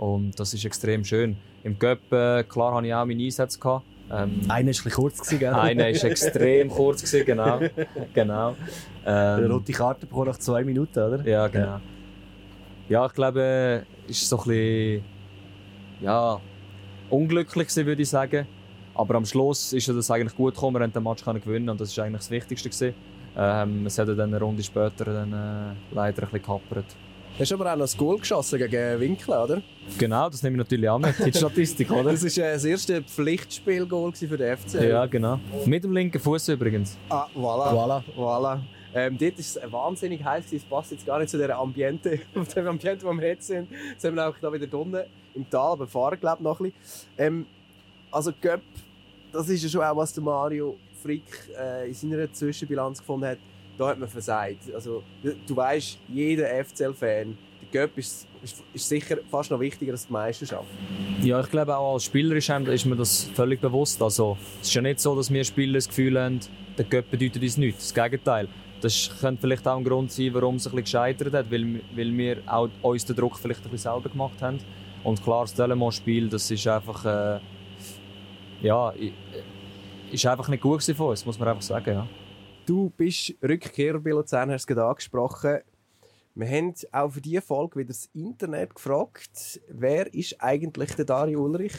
Und das ist extrem schön. Im Cup, äh, klar, hatte ich auch meine Einsätze. Gehabt. Ähm, einer war ein kurz, gell? Einer war extrem kurz, gewesen, genau. genau. Ähm, Eine rote Karte pro nach zwei Minuten, oder? Ja, genau. Ja, ja ich glaube, es ist so ein bisschen, ja, unglücklich gewesen, würde ich sagen. Aber am Schluss ist das eigentlich gut gekommen. Wir haben den Match gewinnen und das war eigentlich das Wichtigste. Gewesen. Ähm, es hat dann eine Runde später dann, äh, leider ein bisschen gehappert. Hast aber auch noch ein Goal geschossen gegen Winkel, oder? Genau, das nehme ich natürlich auch mit, die Statistik, oder? Das war äh, das erste Pflichtspielgoal für den FC. Ja, genau. Mit dem linken Fuß übrigens. Ah, voilà. Voilà. voilà. Ähm, dort ist es wahnsinnig heiß, es passt jetzt gar nicht zu dem Ambiente, dem Ambiente, wo wir jetzt sind. Jetzt sind wir auch da wieder unten im Tal, aber fahren glaube noch ein bisschen. Ähm, also Göpp, das ist ja schon auch, was der Mario Frick äh, in seiner Zwischenbilanz gefunden hat. Da hat man versagt. Also, du weißt, jeder FCL-Fan, der Göpp ist, ist, ist, sicher fast noch wichtiger als die Meisterschaft. Ja, ich glaube auch als Spieler ist, mir das völlig bewusst. Also, es ist ja nicht so, dass wir Spieler das Gefühl haben, der Göpp bedeutet uns nichts. Das Gegenteil. Das könnte vielleicht auch ein Grund sein, warum es ein bisschen gescheitert hat, weil, weil wir auch uns den Druck vielleicht ein bisschen selber gemacht haben. Und klar, das Delemont-Spiel, das ist einfach, äh, ja, ist einfach nicht gut von uns, muss man einfach sagen, ja. Du bist Rückkehrer bei Luzern, hast du gerade angesprochen. Wir haben auch für diese Folge wieder das Internet gefragt, wer ist eigentlich der Dario Ulrich?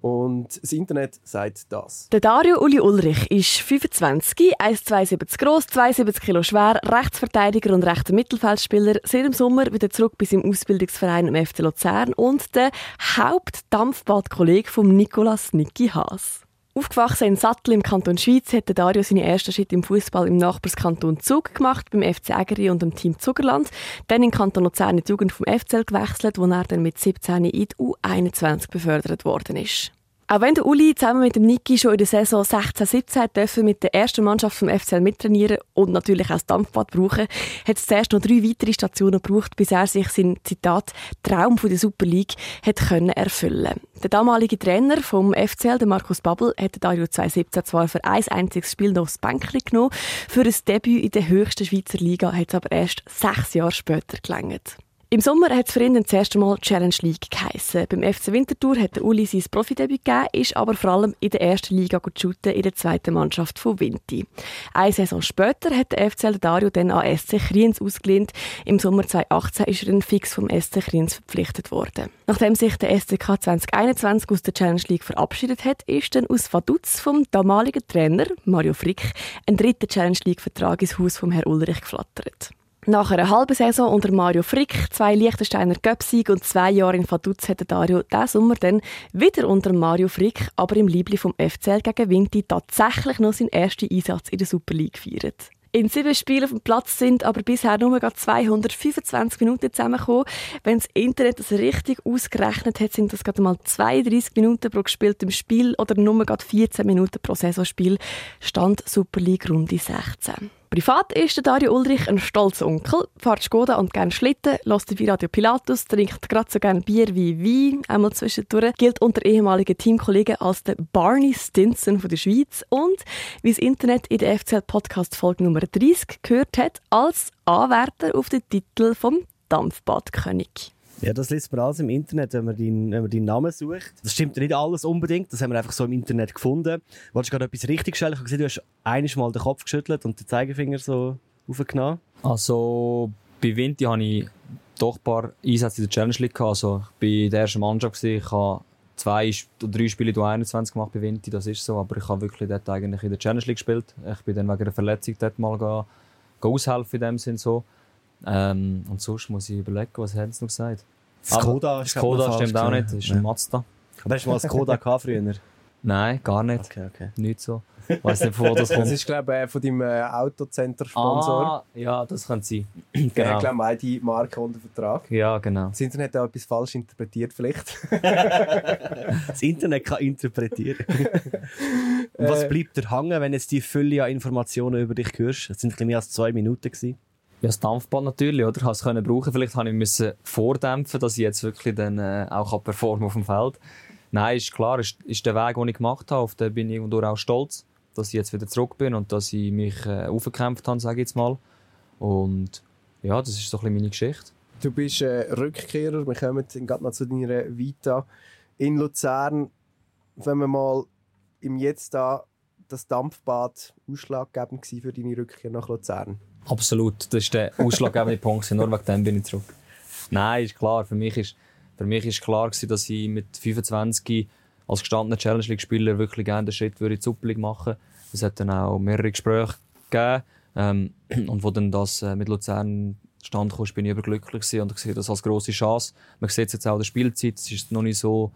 Und das Internet sagt das. Der Dario Uli Ulrich ist 25, 1,72 groß, 72 Kilo schwer, Rechtsverteidiger und rechter Mittelfeldspieler, seit dem Sommer wieder zurück bis im Ausbildungsverein im FC Luzern und der Hauptdampfbadkollege von Nicolas Niki Haas. Aufgewachsen in Sattel im Kanton Schweiz hat Dario seine ersten Schritte im Fußball im Nachbarskanton Zug gemacht, beim FC Ägeri und dem Team Zugerland. Dann in Kanton Luzern die Jugend vom FCL gewechselt, wo er dann mit 17 in die U21 befördert worden ist. Auch wenn der Uli zusammen mit dem Niki schon in der Saison 16-17 dürfen mit der ersten Mannschaft vom FCL mittrainieren und natürlich auch das Dampfbad brauchen, hat es zuerst noch drei weitere Stationen gebraucht, bis er sich sein Zitat Traum von der Super League hat können erfüllen. Der damalige Trainer vom FCL, der Markus Babbel, hat Dario 2017 zwar für ein einziges Spiel noch aufs Bänkchen genommen, für ein Debüt in der höchsten Schweizer Liga hat es aber erst sechs Jahre später gelangt. Im Sommer hat es für ihn das erste Mal Challenge League geheissen. Beim FC Winterthur hat der Uli sein Profidebüt gegeben, ist aber vor allem in der ersten Liga shooten, in der zweiten Mannschaft von Vinti. Eine Saison später hat der FC Dario dann an SC Kriens ausgelehnt. Im Sommer 2018 ist er dann fix vom SC Kriens verpflichtet worden. Nachdem sich der SCK 2021 aus der Challenge League verabschiedet hat, ist dann aus Vaduz vom damaligen Trainer Mario Frick ein dritter Challenge League Vertrag ins Haus vom Herrn Ulrich geflattert. Nach einer halben Saison unter Mario Frick, zwei Liechtensteiner Göpsieg und zwei Jahre in Vaduz hat Dario diesen Sommer dann wieder unter Mario Frick, aber im Liebling vom FCL gegen Vinti tatsächlich noch seinen ersten Einsatz in der Super League gefeiert. In sieben Spielen auf dem Platz sind aber bisher nur 225 Minuten zusammengekommen. Wenn das Internet das richtig ausgerechnet hat, sind das gerade mal 32 Minuten pro gespieltem Spiel oder nur 14 Minuten pro Saisonspiel. Stand Super League Runde 16. Privat ist der Dario Ulrich ein stolzer Onkel, fährt Skoda und gerne Schlitten, lässt wie Radio Pilatus, trinkt gerade so gerne Bier wie Wein, einmal zwischendurch, gilt unter ehemaligen Teamkollegen als der Barney Stinson von der Schweiz. Und, wie das Internet in der FCL Podcast Folge Nummer 30 gehört hat, als Anwärter auf den Titel vom Dampfbadkönig. Ja, das liest man alles im Internet, wenn man deinen, wenn man deinen Namen sucht. Das stimmt nicht alles unbedingt, das haben wir einfach so im Internet gefunden. Wolltest du gerade etwas richtig stellen? Ich habe gesehen, du hast einiges Mal den Kopf geschüttelt und den Zeigefinger so aufgenommen. Also bei Vinti hatte ich doch ein paar Einsätze in der Challenge League. Also ich war in der ersten Mannschaft. Ich habe zwei oder drei Spiele in 21 gemacht bei Vinti, das ist so. Aber ich habe wirklich dort eigentlich in der Challenge League gespielt. Ich bin dann wegen einer Verletzung dort mal go aushelfen in dem Sinn so. Ähm, und sonst muss ich überlegen, was haben sie noch gesagt? Skoda, Skoda stimmt auch nicht, das ist ein Mazda. Aber hast du mal Skoda früher? Nein, gar nicht. Okay, okay. Nicht so. Ich weiß nicht, von wo das kommt. Das ist, glaube ich, von deinem äh, Autocenter-Sponsor. Ah, ja, das könnte sein. genau. Der hat, glaube ich, die Marke unter Vertrag. Ja, genau. Das Internet hat auch etwas falsch interpretiert, vielleicht. Das Internet kann interpretieren. Und was bleibt dir hängen, wenn jetzt die Fülle an Informationen über dich hörst? Das sind ein bisschen mehr als zwei Minuten. Gewesen. Ja, das Dampfbad natürlich, oder? Ich musste es brauchen. Vielleicht habe ich müssen vordämpfen, dass ich jetzt wirklich dann äh, auch performen auf dem Feld. Nein, ist klar, ist, ist der Weg, den ich gemacht habe. Auf den bin ich irgendwo auch stolz, dass ich jetzt wieder zurück bin und dass ich mich äh, aufgekämpft habe, sage ich jetzt mal. Und ja, das ist so ein bisschen meine Geschichte. Du bist äh, Rückkehrer. Wir kommen gerade noch zu deiner Vita in Luzern. Wenn wir mal im Jetzt da das Dampfbad ausschlaggebend war für deine Rückkehr nach Luzern? Absolut, das ist der ausschlaggebende Punkt. Nur wegen dem bin ich zurück. Nein, ist klar. Für mich ist, für mich ist klar gewesen, dass ich mit 25 als gestandener Challenge League Spieler wirklich gerne den Schritt würde in die Super League machen. Es hat dann auch mehrere Gespräche gegeben. Ähm, und wo dann das äh, mit Luzern stand kam, bin ich überglücklich gewesen und sehe das als grosse Chance. Man sieht jetzt auch in der Spielzeit. Es ist noch nicht so,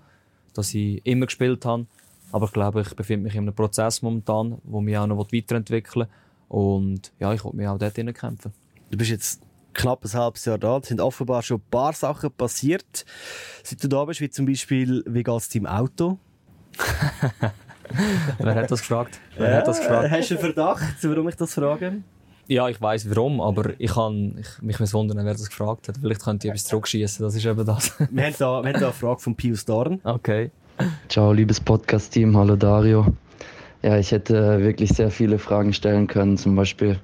dass ich immer gespielt habe. Aber ich glaube, ich befinde mich in einem Prozess momentan, wo mich auch noch weiterentwickeln will. Und ja, ich will mich auch dort kämpfen. Du bist jetzt knapp ein halbes Jahr da. Es sind offenbar schon ein paar Sachen passiert. Seit du da bist, wie zum Beispiel, wie geht es deinem Auto? Wer hat das gefragt? Wer Ja, hat das gefragt? Hast du einen Verdacht, warum ich das frage? Ja, ich weiß warum, aber ich kann ich, mich wundern, wer das gefragt hat. Vielleicht könnte ich etwas zurückschießen. Das ist eben das. Wir haben da, wir haben da eine Frage von Pius Dorn. okay. Ciao, liebes Podcast-Team. Hallo Dario. Ja, ich hätte wirklich sehr viele Fragen stellen können. Zum Beispiel,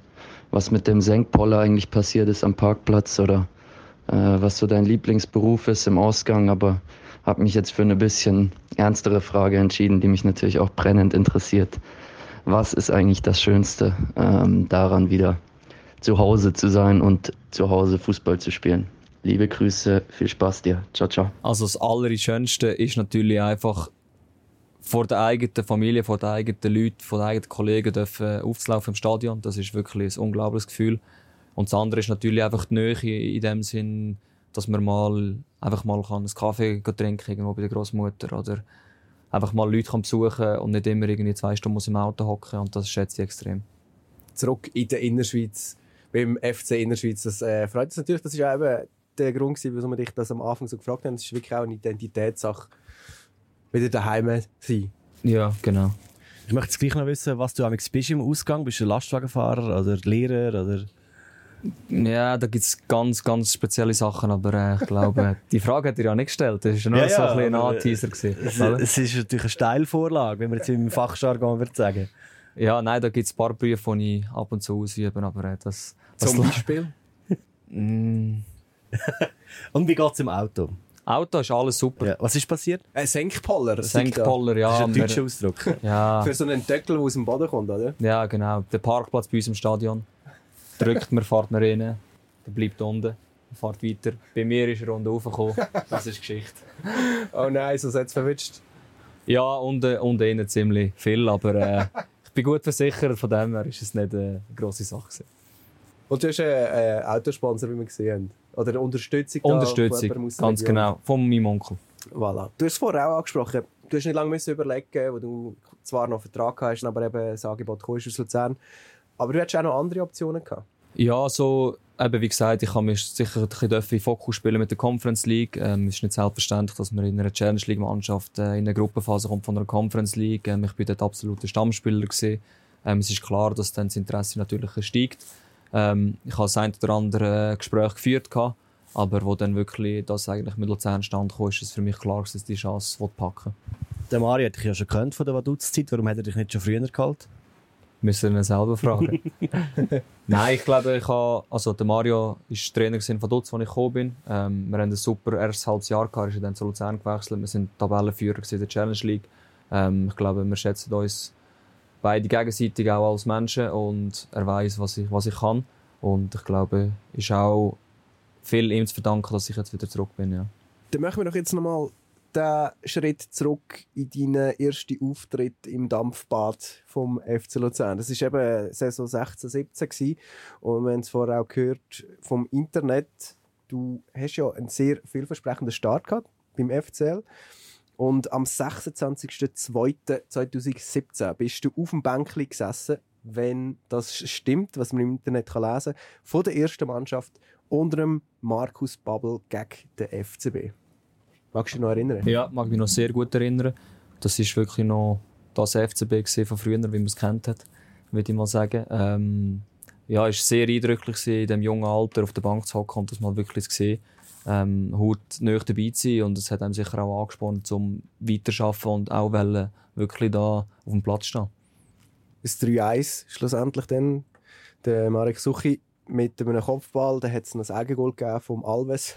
was mit dem Senkpoller eigentlich passiert ist am Parkplatz oder äh, was so dein Lieblingsberuf ist im Ausgang. Aber habe mich jetzt für eine bisschen ernstere Frage entschieden, die mich natürlich auch brennend interessiert. Was ist eigentlich das Schönste ähm, daran, wieder zu Hause zu sein und zu Hause Fußball zu spielen? Liebe Grüße, viel Spaß dir. Ciao, ciao. Also das Allerschönste ist natürlich einfach vor der eigenen Familie, vor den eigenen Leuten, vor den eigenen Kollegen dürfen aufzulaufen im Stadion. Das ist wirklich ein unglaubliches Gefühl. Und das andere ist natürlich einfach die Nähe in dem Sinn, dass man mal einfach mal kann einen Kaffee trinken irgendwo bei der Großmutter oder einfach mal Leute kann besuchen und nicht immer irgendwie zwei Stunden muss im Auto hocken und das schätze ich extrem. Zurück in der Innerschweiz, beim FC Innerschweiz. Das äh, freut uns natürlich. Das ist ja eben der Grund, warum wir dich das am Anfang so gefragt haben. Das ist wirklich auch eine Identitätssache. Wieder daheim sein. Ja, genau. Ich möchte jetzt gleich noch wissen, was du amigs bist im Ausgang. Bist du Lastwagenfahrer oder Lehrer? Oder? Ja, da gibt es ganz, ganz spezielle Sachen, aber äh, ich glaube, die Frage hat er ja nicht gestellt. Das war nur Ja, so ja, ein ein aber, Anteaser. Es, es ist natürlich eine Steilvorlage, wenn man jetzt im Fachjargon würde sagen. Ja, nein, da gibt es ein paar Berufe, die ich ab und zu ausübe, aber äh, das... das Zum Beispiel. Mm, Und wie geht es im Auto? Auto ist alles super. Ja. Was ist passiert? Ein Senkpoller. Senkpoller, Das ja. ist ein deutscher Ausdruck. ja, Für so einen Deckel, der aus dem Boden kommt, oder? ja, genau. Der Parkplatz bei uns im Stadion. Drückt man, fährt man rein, der bleibt unten, fährt weiter. Bei mir ist er unten raufgekommen. Das ist Geschichte. Oh nein, so hat es verwünscht. Ja, unten, unten innen ziemlich viel, aber äh, ich bin gut versichert, von dem her ist es nicht äh, eine grosse Sache. Gewesen. Und du hast einen äh, Autosponsor, wie wir gesehen haben. Oder eine Unterstützung. da Unterstützung, der ganz genau, von meinem Onkel. Voilà. Du hast es vorher auch angesprochen. Du hast nicht lange müssen überlegen, wo du zwar noch einen Vertrag hast, aber eben das Angebot kommst aus Luzern. Aber du hattest auch noch andere Optionen gehabt. Ja, so, eben wie gesagt, ich habe mich sicher ein bisschen Fokus spielen mit der Conference League. Ähm, es ist nicht selbstverständlich, dass man in einer Challenge League Mannschaft äh, in eine Gruppenphase kommt von einer Conference League. Ähm, ich bin dort absoluter Stammspieler gewesen. Ähm, es ist klar, dass dann das Interesse natürlich steigt. Ähm, ich habe das ein oder andere Gespräch geführt gehabt, aber wo dann wirklich das eigentlich mit Luzern stand kam, ist es für mich klar, dass ich die Chance packen. Der Mario hat dich ja schon gekannt von der Vaduz-Zeit. Warum hat er dich nicht schon früher geholt? Müssen wir ihn selber fragen. Nein, ich glaube, ich habe, also der Mario ist Trainer von Dutz, als ich gekommen bin. Ähm, wir haben ein super erstes halbes Jahr gehabt, ist dann zu Luzern gewechselt. Wir sind Tabellenführer in der Challenge League. Ähm, ich glaube, wir schätzen uns beide gegenseitig auch als Menschen und er weiß, was ich, was ich kann. Und ich glaube, ist auch viel ihm zu verdanken, dass ich jetzt wieder zurück bin. Ja. Dann machen wir doch jetzt nochmal den Schritt zurück in deinen ersten Auftritt im Dampfbad vom FC Luzern. Das war eben Saison 16, 17 gewesen. und wir haben es vorher auch gehört vom Internet. Du hast ja einen sehr vielversprechenden Start gehabt beim FCL. Und am 26.02.2017 bist du auf dem Bänkli gesessen, wenn das stimmt, was man im Internet kann lesen kann, von der ersten Mannschaft unter dem Markus Babbel gegen den FCB. Magst du dich noch erinnern? Ja, mag mich noch sehr gut erinnern. Das ist wirklich noch das FCB von früher, wie man es kennt hat, würde ich mal sagen. Ähm, ja, es war sehr eindrücklich in diesem jungen Alter auf der Bank zu hocken und das mal wirklich zu sehen. Ähm, haut näher dabei zu sein und es hat einem sicher auch angespornt, um weiterzuarbeiten und auch wollen, wirklich da auf dem Platz stehen. Das 3-1 schlussendlich dann. Der Marek Suchi mit einem Kopfball, da hat es noch ein Eigengoal gegeben vom Alves.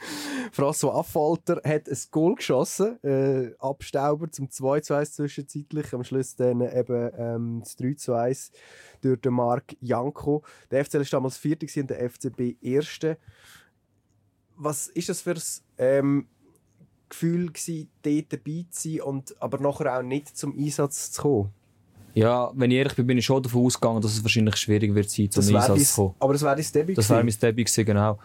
François Affalter hat ein Goal geschossen, äh, Abstauber zum 2-1 zwischenzeitlich, am Schluss dann eben ähm, das 3-1 durch den Marc Janko. Der FCL war damals Vierter und der FCB Erste. Was ist das für ein ähm, Gefühl gewesen, dort dabei zu sein und aber nachher auch nicht zum Einsatz zu kommen? Ja, wenn ich ehrlich bin, bin ich schon davon ausgegangen, dass es wahrscheinlich schwierig wird sein, zum Einsatz zu kommen. Aber das wäre dein Debüt Das wäre mein. Debüt gewesen, genau.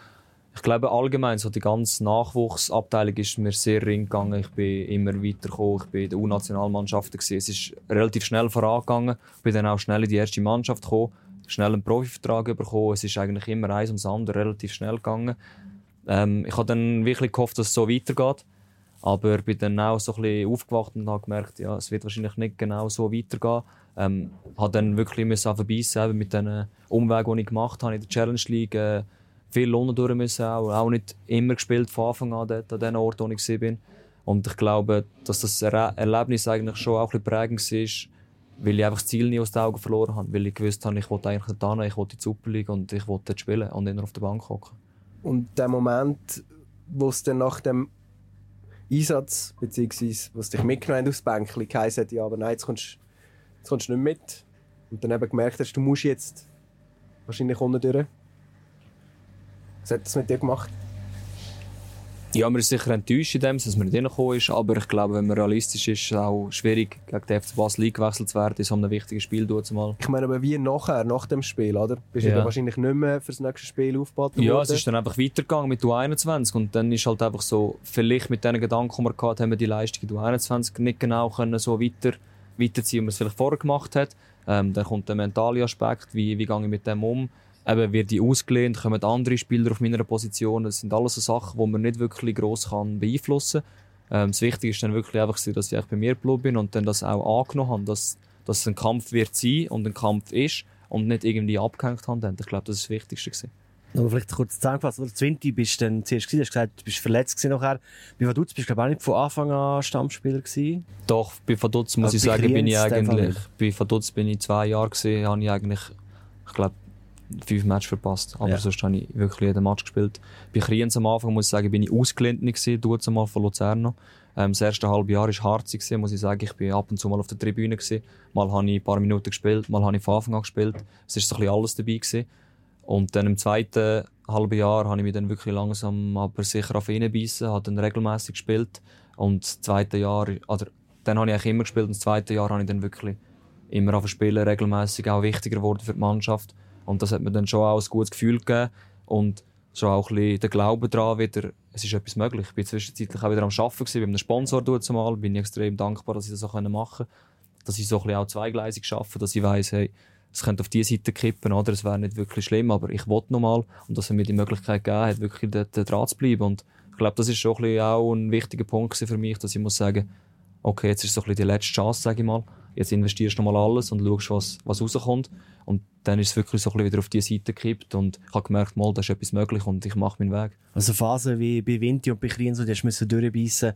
Ich glaube allgemein, so die ganze Nachwuchsabteilung ist mir sehr ring gegangen. Ich bin immer weitergekommen. Ich bin in der U-Nationalmannschaften gewesen. Es ist relativ schnell vorangegangen. Ich bin dann auch schnell in die erste Mannschaft gekommen. Schnell einen Profivertrag bekommen. Es ist eigentlich immer eins ums andere relativ schnell gegangen. Ähm, ich habe dann wirklich gehofft, dass es so weitergeht. Aber bin dann auch so ein bisschen aufgewacht und habe gemerkt, ja, es wird wahrscheinlich nicht genau so weitergehen. Ähm, habe dann wirklich müssen verbeissen mit den Umwegen, die ich gemacht habe in der Challenge League. Äh, viel unten durch müssen auch. Auch nicht immer gespielt von Anfang an dort, an den Ort, wo ich bin. Und ich glaube, dass das Erlebnis eigentlich schon auch ein bisschen prägend war, weil ich einfach das Ziel nie aus den Augen verloren habe. Weil ich gewusst habe, ich wollte eigentlich nicht hin, ich wollte in die Super League und ich wollte dort spielen und nicht nur auf der Bank hocken. Und der Moment, wo es dann nach dem Einsatz, beziehungsweise was dich mitgenommen hat aufs Bänkchen, geheißen hat, ja, aber nein, jetzt kommst, jetzt kommst du nicht mit. Und dann eben gemerkt hast, du musst jetzt wahrscheinlich unten durch. Was hat das mit dir gemacht? Ja, man ist sicher enttäuscht in dem, dass man nicht reingekommen ist, aber ich glaube, wenn man realistisch ist, ist es auch schwierig, gegen den FC Basel eingewechselt zu werden in so einem wichtigen Spiel. Mal. Ich meine, aber wie nachher, nach dem Spiel, oder? Bist du Ja. dann wahrscheinlich nicht mehr für das nächste Spiel aufgebaut Ja, es ist dann einfach weitergegangen mit U21 und dann ist halt einfach so, vielleicht mit den Gedanken, die wir gehabt haben, wir die Leistung in U21 nicht genau können so weiter, weiterziehen, wie man es vielleicht vorher gemacht hat. Ähm, dann kommt der mentale Aspekt, wie, wie gehe ich mit dem um? Eben, wird die ausgelehnt, kommen andere Spieler auf meiner Position. Das sind alles so Sachen, die man nicht wirklich gross kann beeinflussen kann. Ähm, das Wichtige ist dann wirklich einfach, gewesen, dass ich bei mir geblieben bin und dann das auch angenommen habe, dass, dass es ein Kampf wird sein und ein Kampf ist und nicht irgendwie abgehängt haben. Ich glaube, das ist das Wichtigste. Gewesen. Aber vielleicht kurz zusammengefasst, oder? Zwinti bist du dann zuerst gewesen, hast gesagt, du bist verletzt gewesen nachher. Bei Vaduz bist du, glaube ich, auch nicht von Anfang an Stammspieler gewesen. Doch, bei Vaduz muss Also ich sagen, bin ich eigentlich, bei Vaduz bin ich zwei Jahre gesehen, habe ich eigentlich, ich glaube, fünf Matches verpasst. Aber Ja. sonst habe ich wirklich jeden Match gespielt. Bei Kriens am Anfang, muss ich sagen, bin ich ausgelehnt gewesen, du mal von Luzerno. Ähm, das erste halbe Jahr war hart, gewesen, muss ich sagen. Ich bin ab und zu mal auf der Tribüne. Gewesen. Mal habe ich ein paar Minuten gespielt, mal habe ich von Anfang an gespielt. Es war so ein bisschen alles dabei. Gewesen. Und dann im zweiten halben Jahr habe ich mich dann wirklich langsam, aber sicher auf reinbeissen, habe dann regelmäßig gespielt. Und das zweite Jahr, oder dann habe ich eigentlich immer gespielt und das zweite Jahr habe ich dann wirklich immer auf Spielen regelmäßig auch wichtiger geworden für die Mannschaft. Und das hat mir dann schon auch ein gutes Gefühl gegeben und schon auch ein bisschen den Glauben daran wieder, es ist etwas möglich. Ich bin zwischenzeitlich auch wieder am Arbeiten bei einem Sponsor zumal, bin ich extrem dankbar, dass ich das so machen konnte. Dass ich so ein bisschen auch zweigleisig arbeite, dass ich weiss, hey, es könnte auf diese Seite kippen, oder? Es wäre nicht wirklich schlimm, aber ich wollte noch mal und dass er mir die Möglichkeit gegeben hat, wirklich dort dran zu bleiben. Und ich glaube, das ist schon ein bisschen auch ein wichtiger Punkt für mich, dass ich muss sagen, okay, jetzt ist so ein bisschen die letzte Chance, sage ich mal. Jetzt investierst du noch mal alles und schaust, was, was rauskommt. Und dann ist es wirklich so ein bisschen wieder auf die Seite gekippt und ich habe gemerkt, mal, da ist etwas möglich und ich mache meinen Weg. Also Phasen wie bei Vinti und bei Kriens, die hast du durchbeissen.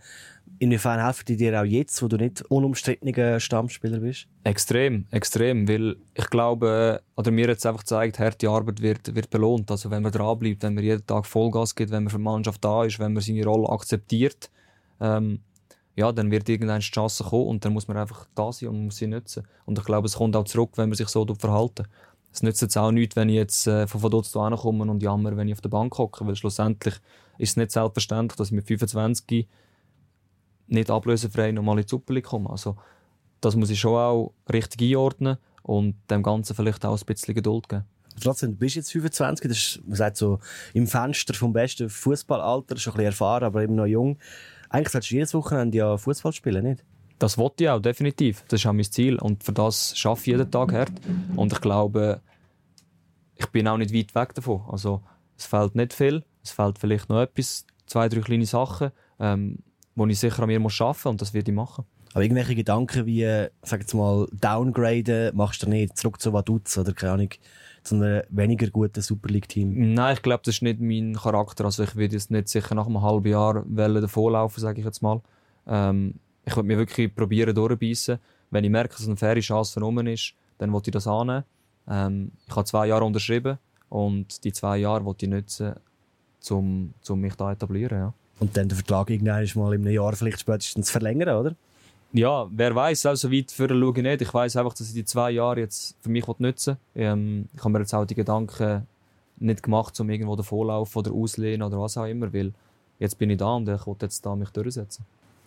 Inwiefern helfen die dir auch jetzt, wo du nicht unumstrittener Stammspieler bist? Extrem, extrem, weil ich glaube, oder mir jetzt einfach gezeigt, harte Arbeit wird, wird belohnt. Also wenn man dranbleibt, wenn man jeden Tag Vollgas gibt, wenn man für die Mannschaft da ist, wenn man seine Rolle akzeptiert, ähm, ja, dann wird irgendeine Chance kommen und dann muss man einfach da sein und muss sie nutzen. Und ich glaube, es kommt auch zurück, wenn man sich so verhalten. Es nützt jetzt auch nichts, wenn ich jetzt äh, von Vaduz hierher komme und jammer, wenn ich auf der Bank hocke, weil schlussendlich ist es nicht selbstverständlich, dass ich mit 25 nicht ablösefrei nochmal in die Super League komme. Also, das muss ich schon auch richtig einordnen und dem Ganzen vielleicht auch ein bisschen Geduld geben. Trotzdem, du bist jetzt 25, das ist, man sagt so, im Fenster vom besten Fußballalter, schon ein bisschen erfahren, aber eben noch jung. Eigentlich solltest du jedes Wochenende ja Fußball spielen, nicht? Das wollte ich auch, definitiv. Das ist auch mein Ziel. Und für das schaffe ich jeden Tag hart. Und ich glaube, ich bin auch nicht weit weg davon. Also, es fehlt nicht viel. Es fehlt vielleicht noch etwas, zwei, drei kleine Sachen, ähm, wo ich sicher an mir muss arbeiten muss. Und das werde ich machen. Aber irgendwelche Gedanken wie, äh, sag jetzt mal, downgraden machst du nicht, zurück zu Vaduz oder keine Ahnung, zu einem weniger guten Super League-Team. Nein, ich glaube, das ist nicht mein Charakter. Also ich würde jetzt nicht sicher nach einem halben Jahr wollen davonlaufen, sage ich jetzt mal. Ähm, ich würde mir wirklich probieren durchbeissen. Wenn ich merke, dass eine faire Chance vernommen ist, dann will ich das annehmen. Ähm, ich habe zwei Jahre unterschrieben und die zwei Jahre will ich nutzen, um, um mich da etablieren. Ja. Und dann den Vertrag irgendwann mal in einem Jahr vielleicht spätestens verlängern, oder? Ja, wer weiß, auch so weit für schaue ich nicht. Ich weiß einfach, dass ich die zwei Jahre jetzt für mich nutzen. Ähm, ich habe mir jetzt auch die Gedanken nicht gemacht, um irgendwo davonlaufen oder auslehnen oder was auch immer, weil jetzt bin ich da und ich will jetzt da mich durchsetzen.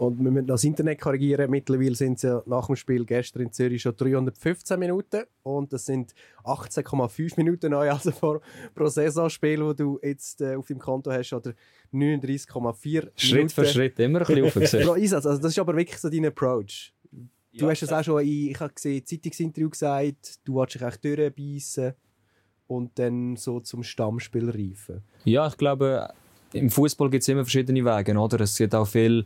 Und wir müssen noch das Internet korrigieren. Mittlerweile sind es ja nach dem Spiel gestern in Zürich schon 315 Minuten. Und das sind 18,5 Minuten neu, also vor, pro Saisonspiel, das du jetzt äh, auf deinem Konto hast. Oder 39,4 Schritt für Schritt immer ein bisschen aufgesehen. pro Einsatz. Also das ist aber wirklich so dein Approach. Du hast es auch schon in, ich habe gesehen, Zeitungsinterview gesagt, du willst dich echt durchbeissen und dann so zum Stammspieler reifen. Ja, ich glaube, im Fußball gibt es immer verschiedene Wege. Oder? Es gibt auch viel,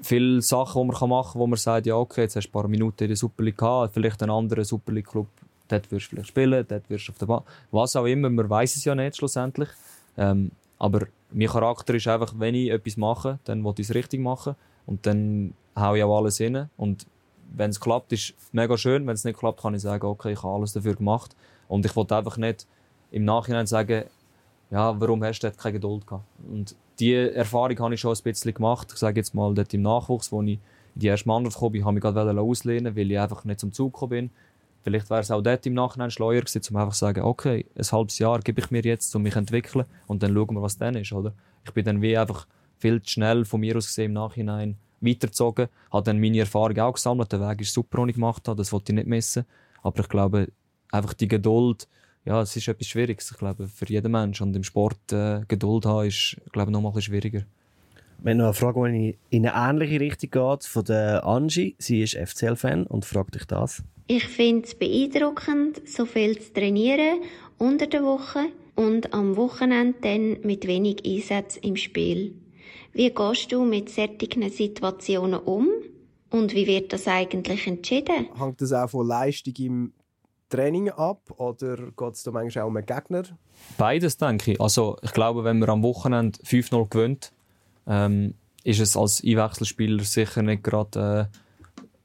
viele Sachen, die man machen kann, wo man sagt, ja, okay, jetzt hast du ein paar Minuten in der Super League gehabt, vielleicht einen anderen Super League Club, dort wirst du vielleicht spielen, dort wirst du auf der Bahn. Was auch immer, man weiß es ja nicht schlussendlich. Ähm, aber mein Charakter ist einfach, wenn ich etwas mache, dann will ich es richtig machen. Und dann haue ich auch alles rein. Und wenn es klappt, ist es mega schön. Wenn es nicht klappt, kann ich sagen, okay, ich habe alles dafür gemacht. Und ich wollte einfach nicht im Nachhinein sagen, ja, warum hast du keine Geduld gehabt? Und diese Erfahrung habe ich schon ein bisschen gemacht. Ich sage jetzt mal, dort im Nachwuchs, wo ich in die erste Mannschaft habe ich mich gerade auslehnen weil ich einfach nicht zum Zug gekommen bin. Vielleicht wäre es auch dort im Nachhinein schleuer gewesen, um einfach zu sagen, okay, ein halbes Jahr gebe ich mir jetzt, um mich zu entwickeln und dann schauen wir, was dann ist, oder? Ich bin dann wie einfach viel zu schnell von mir aus gesehen im Nachhinein weitergezogen, habe dann meine Erfahrung auch gesammelt, der Weg ist super, den ich gemacht habe, das wollte ich nicht missen. Aber ich glaube, einfach die Geduld, ja, es ist etwas Schwieriges, ich glaube, für jeden Menschen. Und im Sport äh, Geduld haben ist, glaube ich, noch mal ein bisschen schwieriger. Haben noch eine Frage, die in eine ähnliche Richtung geht, von der Angie. Sie ist FCL-Fan und fragt dich das. Ich finde es beeindruckend, so viel zu trainieren unter der Woche und am Wochenende dann mit wenig Einsatz im Spiel. Wie gehst du mit solchen Situationen um? Und wie wird das eigentlich entschieden? Hängt das auch von Leistung im Training ab oder geht es da manchmal auch um einen Gegner? Beides, denke ich. Also, ich glaube, wenn man am Wochenende 5-0 gewinnt, ähm, ist es als Einwechselspieler sicher nicht gerade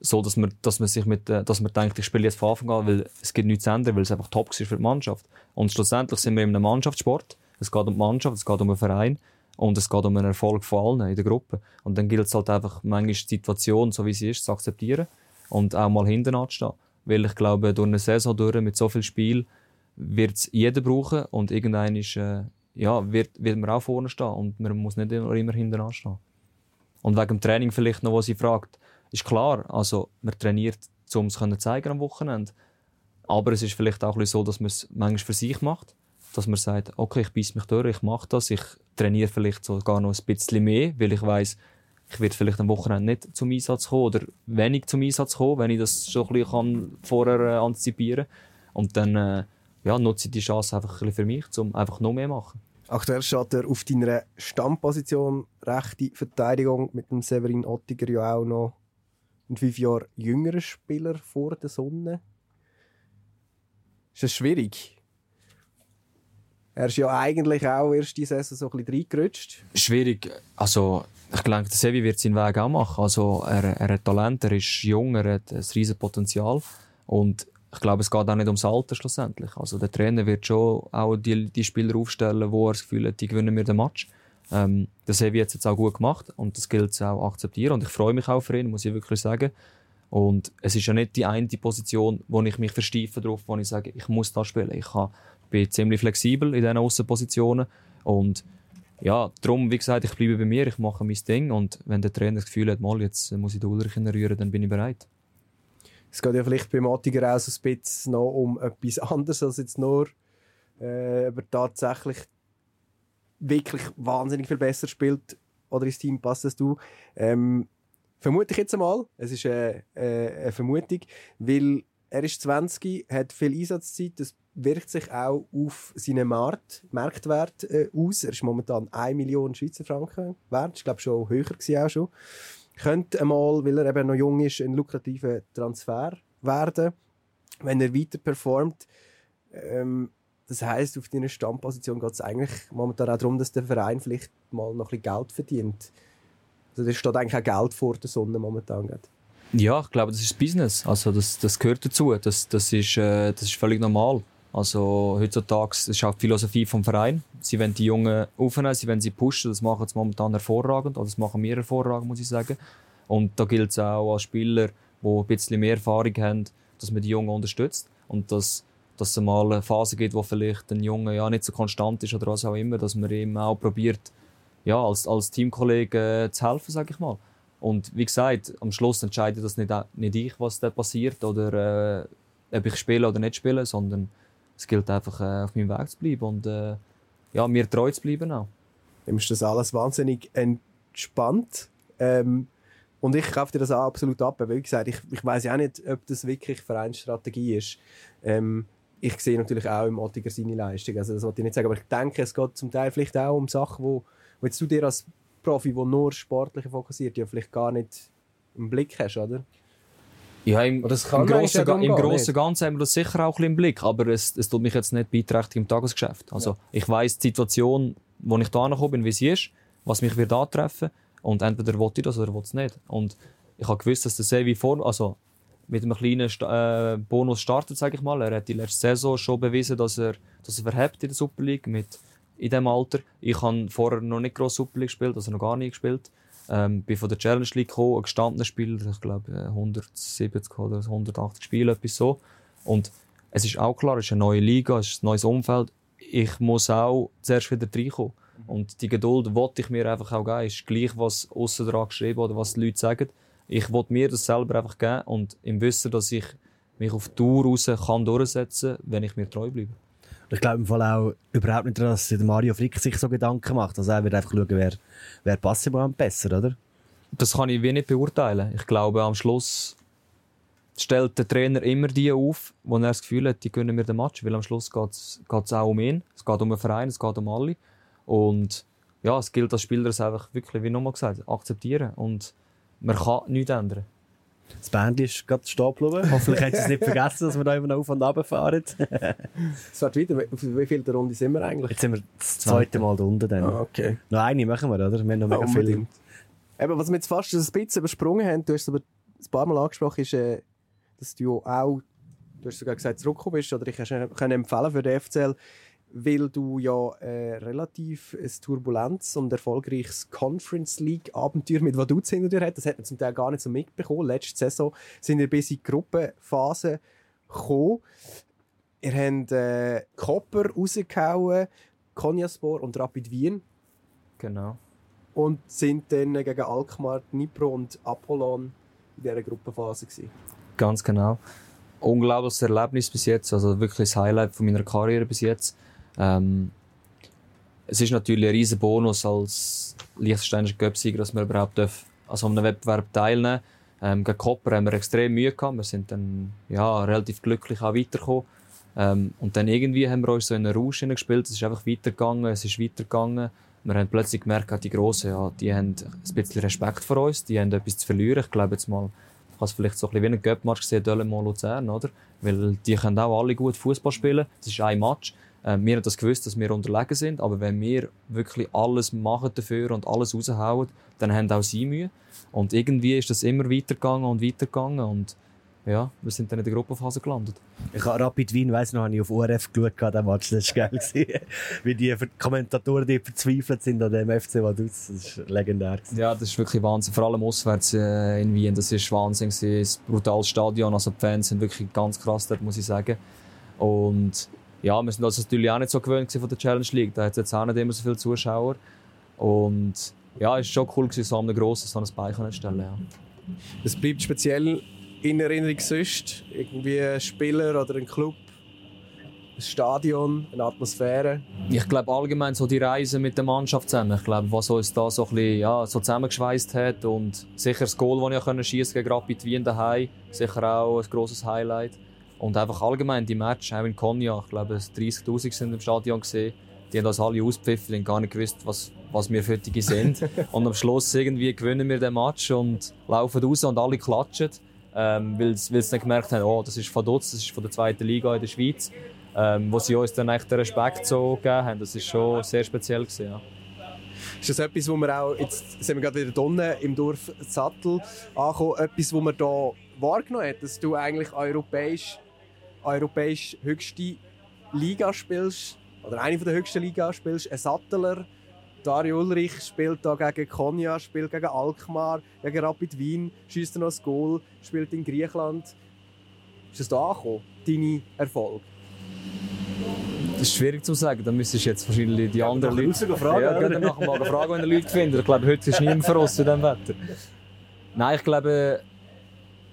so, dass man, dass man sich mit, äh, dass man denkt, ich spiele jetzt von Anfang an, weil es gibt nichts zu ändern, weil es einfach top ist für die Mannschaft. Und schlussendlich sind wir in einem Mannschaftssport. Es geht um die Mannschaft, es geht um den Verein und es geht um einen Erfolg von allen in der Gruppe. Und dann gilt es halt einfach, manchmal die Situation, so wie sie ist, zu akzeptieren und auch mal hinten anzustehen. Weil ich glaube, durch eine Saison durch mit so viel Spiel wird es jeder brauchen und irgendein äh, ja, wird, wird man auch vorne stehen und man muss nicht immer, hinten anstehen. Und wegen dem Training vielleicht noch, was sie fragt, ist klar, also man trainiert, um es zu zeigen am Wochenende. Aber es ist vielleicht auch so, dass man es manchmal für sich macht. Dass man sagt, okay, ich beiß mich durch, ich mache das, ich trainiere vielleicht sogar noch ein bisschen mehr, weil ich weiß, ich werde vielleicht am Wochenende nicht zum Einsatz kommen oder wenig zum Einsatz kommen, wenn ich das schon ein bisschen vorher äh, antizipieren kann. Und dann äh, ja, nutze ich die Chance einfach ein bisschen für mich, um einfach noch mehr zu machen. Aktuell steht er auf deiner Stammposition rechte Verteidigung mit dem Severin Ottiger ja auch noch ein fünf Jahre jüngerer Spieler vor der Sonne. Ist das schwierig? Er ist ja eigentlich auch erst die Saison so ein bisschen reingerutscht. Schwierig. Also, ich denke, der Sevi wird seinen Weg auch machen. Also, er, er hat Talent, er ist jung, er hat ein riesiges Potenzial. Und ich glaube, es geht auch nicht ums Alter schlussendlich. Also, der Trainer wird schon auch die, die Spieler aufstellen, wo er das Gefühl hat, die gewinnen mir den Match. Ähm, das Sevi hat es jetzt auch gut gemacht und das gilt es auch akzeptieren. Und ich freue mich auch für ihn, muss ich wirklich sagen. Und es ist ja nicht die eine Position, wo ich mich versteife drauf, wo ich sage, ich muss da spielen. Ich kann, bin ziemlich flexibel in diesen Außenpositionen und ja, darum, wie gesagt, ich bleibe bei mir, ich mache mein Ding und wenn der Trainer das Gefühl hat, mal, jetzt muss ich den Ulrich rühren, dann bin ich bereit. Es geht ja vielleicht beim Attiger auch so ein bisschen noch um etwas anderes als jetzt nur äh, aber tatsächlich wirklich wahnsinnig viel besser spielt oder ins Team passt als du. Ähm, vermute ich jetzt einmal. Es ist eine, äh, eine Vermutung, weil er ist 20, hat viel Einsatzzeit. Das wirkt sich auch auf seinen Markt, Marktwert äh, aus. Er ist momentan 1 Million Schweizer Franken wert. Ich glaube schon höher gewesen auch schon. Könnte einmal, weil er eben noch jung ist, ein lukrativer Transfer werden, wenn er weiter performt. Ähm, das heisst, auf deiner Stammposition geht es eigentlich momentan auch darum, dass der Verein vielleicht mal noch ein bisschen Geld verdient. Also da steht eigentlich auch Geld vor der Sonne momentan. Gerade. Ja, ich glaube, das ist Business. Also das, das gehört dazu. Das, das, ist, äh, das ist völlig normal. Also heutzutage das ist auch die Philosophie vom Verein. Sie wollen die Jungen aufnehmen, sie wollen sie pushen. Das machen sie momentan hervorragend. Oder das machen wir hervorragend, muss ich sagen. Und da gilt es auch als Spieler, die ein bisschen mehr Erfahrung haben, dass man die Jungen unterstützt. Und dass dass es mal eine Phase gibt, wo vielleicht ein Junge ja nicht so konstant ist oder was auch immer, dass man ihm auch probiert, ja, als, als Teamkollege äh, zu helfen, sage ich mal. Und wie gesagt, am Schluss entscheidet das nicht, nicht ich, was da passiert oder äh, ob ich spiele oder nicht spiele, sondern es gilt einfach, äh, auf meinem Weg zu bleiben und äh, ja, mir treu zu bleiben auch. Dem ist das alles wahnsinnig entspannt. Ähm, und ich kaufe dir das auch absolut ab. Weil, wie gesagt, ich, ich weiß ja auch nicht, ob das wirklich Vereinsstrategie ist. Ähm, ich sehe natürlich auch im Ottiger seine Leistung. Also das wollte ich nicht sagen, aber ich denke, es geht zum Teil vielleicht auch um Sachen, wo, wo jetzt du dir als Profi, der nur sportlich fokussiert, ja vielleicht gar nicht im Blick hast, oder? Ja, im, im Großen ja im Großen Ganzen haben wir das sicher auch ein im Blick, aber es, es tut mich jetzt nicht beeinträchtigen im Tagesgeschäft. Also ja. ich weiß die Situation, wo ich da bin, wie sie ist, was mich wird antreffen und entweder will ich das oder will es nicht. Und ich habe gewusst, dass der Sevi vor, also mit einem kleinen äh, Bonus startet, sage ich mal. Er hat die letzte Saison schon bewiesen, dass er, dass er verhebt in der Super League mit in diesem Alter. Ich habe vorher noch nicht groß Super League gespielt, also noch gar nie gespielt. Ähm, bin von der Challenge League gekommen, ein gestandener Spieler, ich glaube 170 oder 180 Spiele, etwas so. Und es ist auch klar, es ist eine neue Liga, es ist ein neues Umfeld. Ich muss auch zuerst wieder reinkommen. Und die Geduld wollte ich mir einfach auch geben. Ist gleich, was außen dran geschrieben oder was die Leute sagen ich wollte mir das selber einfach geben und im Wissen, dass ich mich auf Tour raus kann durchsetzen, wenn ich mir treu bleibe. Ich glaube im Fall auch überhaupt nicht, dass der Mario Frick sich so Gedanken macht. Also er wird einfach schauen, wer, wer passt ihm besser, oder? Das kann ich wie nicht beurteilen. Ich glaube, am Schluss stellt der Trainer immer die auf, wo er das Gefühl hat, die gönnen mir den Match. Weil am Schluss geht es auch um ihn. Es geht um den Verein, es geht um alle. Und ja, es gilt als Spieler, es einfach wirklich, wie nochmal gesagt, akzeptieren. Und man kann nichts ändern. Das Band ist gerade stehen geblieben. Hoffentlich hat es nicht vergessen, dass wir da immer noch auf und runter fahren. es wird wieder. Wie viel der Runde sind wir eigentlich? Jetzt sind wir das zweite Mal da unten. Dann. Ah, okay. Noch eine machen wir, oder? Wir haben noch mega ja, viel. Eben, was wir jetzt fast ein bisschen übersprungen haben, du hast es aber ein paar Mal angesprochen, ist, äh, dass du auch, du hast sogar gesagt, zurückgekommen bist, oder ich kann empfehlen für den FCL, weil du ja äh, relativ ein turbulentes und erfolgreiches Conference League Abenteuer mit Vaduz hinter dir hat. Das hat man zum Teil gar nicht so mitbekommen. Letzte Saison sind wir bis in die Gruppenphase gekommen. Ihr habt äh, Kopper rausgehauen, Konyaspor und Rapid Wien. Genau. Und sind dann gegen Alkmaar, Dnipro und Apollon in dieser Gruppenphase gewesen. Ganz genau. Unglaubliches Erlebnis bis jetzt, also wirklich das Highlight von meiner Karriere bis jetzt. Ähm, es ist natürlich ein riesen Bonus als Liechtensteinischer Göpsieger, dass wir überhaupt an so einem Wettbewerb teilnehmen ähm, Gegen Kopper haben wir extrem Mühe gehabt. Wir sind dann ja, relativ glücklich auch weitergekommen. Ähm, und dann irgendwie haben wir uns so in einen Rausch gespielt. Es ist einfach weitergegangen, es ist weitergegangen. Wir haben plötzlich gemerkt, die Grossen, ja, die haben ein bisschen Respekt vor uns, die haben etwas zu verlieren. Ich glaube jetzt mal, ich habe es vielleicht so ein bisschen wie ein Göppmatch gesehen, Dölemont Luzern, oder? Weil die können auch alle gut Fußball spielen. Das ist ein Match. Äh, wir haben das gewusst, dass wir unterlegen sind, aber wenn wir wirklich alles machen dafür und alles raushauen, dann haben auch sie Mühe. Und irgendwie ist das immer weitergegangen und weitergegangen und ja, wir sind dann in der Gruppenphase gelandet. Ich habe Rapid Wien, weiss noch, habe ich auf ORF geschaut, den Match, das war geil. Wie die Kommentatoren, die verzweifelt sind an dem FC Vaduz, das ist legendär. Ja, das ist wirklich Wahnsinn. Vor allem auswärts äh, in Wien, das ist Wahnsinn gewesen. Ein brutales Stadion, also die Fans sind wirklich ganz krass dort, muss ich sagen. Und ja, wir sind uns natürlich auch nicht so gewöhnt von der Challenge League. Da hat es jetzt auch nicht immer so viele Zuschauer. Und ja, es war schon cool, gewesen, so einem grossen so ein Bein zu stellen. Ja. Es bleibt speziell in Erinnerung sonst? Irgendwie ein Spieler oder ein Club? Ein Stadion, eine Atmosphäre? Ich glaube allgemein so die Reise mit der Mannschaft zusammen. Ich glaube, was uns da so ein bisschen, ja, so zusammengeschweißt hat und sicher das Goal, das ich schießen gegen Rapid Wien daheim, sicher auch ein grosses Highlight. Und einfach allgemein die Match, auch in Konya, ich glaube, 30'000 sind im Stadion gesehen. Die haben uns alle auspfiffen und gar nicht gewusst, was, was wir für die sind. und am Schluss irgendwie gewinnen wir den Match und laufen raus und alle klatschen. Ähm, weil, sie dann gemerkt haben, oh, das ist von Dutz, das ist von der zweiten Liga in der Schweiz. Ähm, wo sie uns dann echt den Respekt so gegeben haben. Das ist schon sehr speziell gewesen, ja. Ist das etwas, wo wir auch, jetzt sind wir gerade wieder unten im Dorf Sattel angekommen, etwas, wo man da wahrgenommen hat, dass du eigentlich europäisch europäisch höchste Liga spielst, oder eine der höchsten Liga spielst, ein Sattler, Dario Ulrich spielt da gegen Konya, spielt gegen Alkmaar, gegen Rapid Wien, schießt noch ein Goal, spielt in Griechenland. Ist das da angekommen, deine Erfolg? Das ist schwierig zu sagen. Da müsstest du jetzt wahrscheinlich die ja, anderen Leute fragen. Ja, dann nachher mal fragen, wenn ihr Leute findet. Ich glaube, heute ist niemand verrost in diesem Wetter. Nein, ich glaube,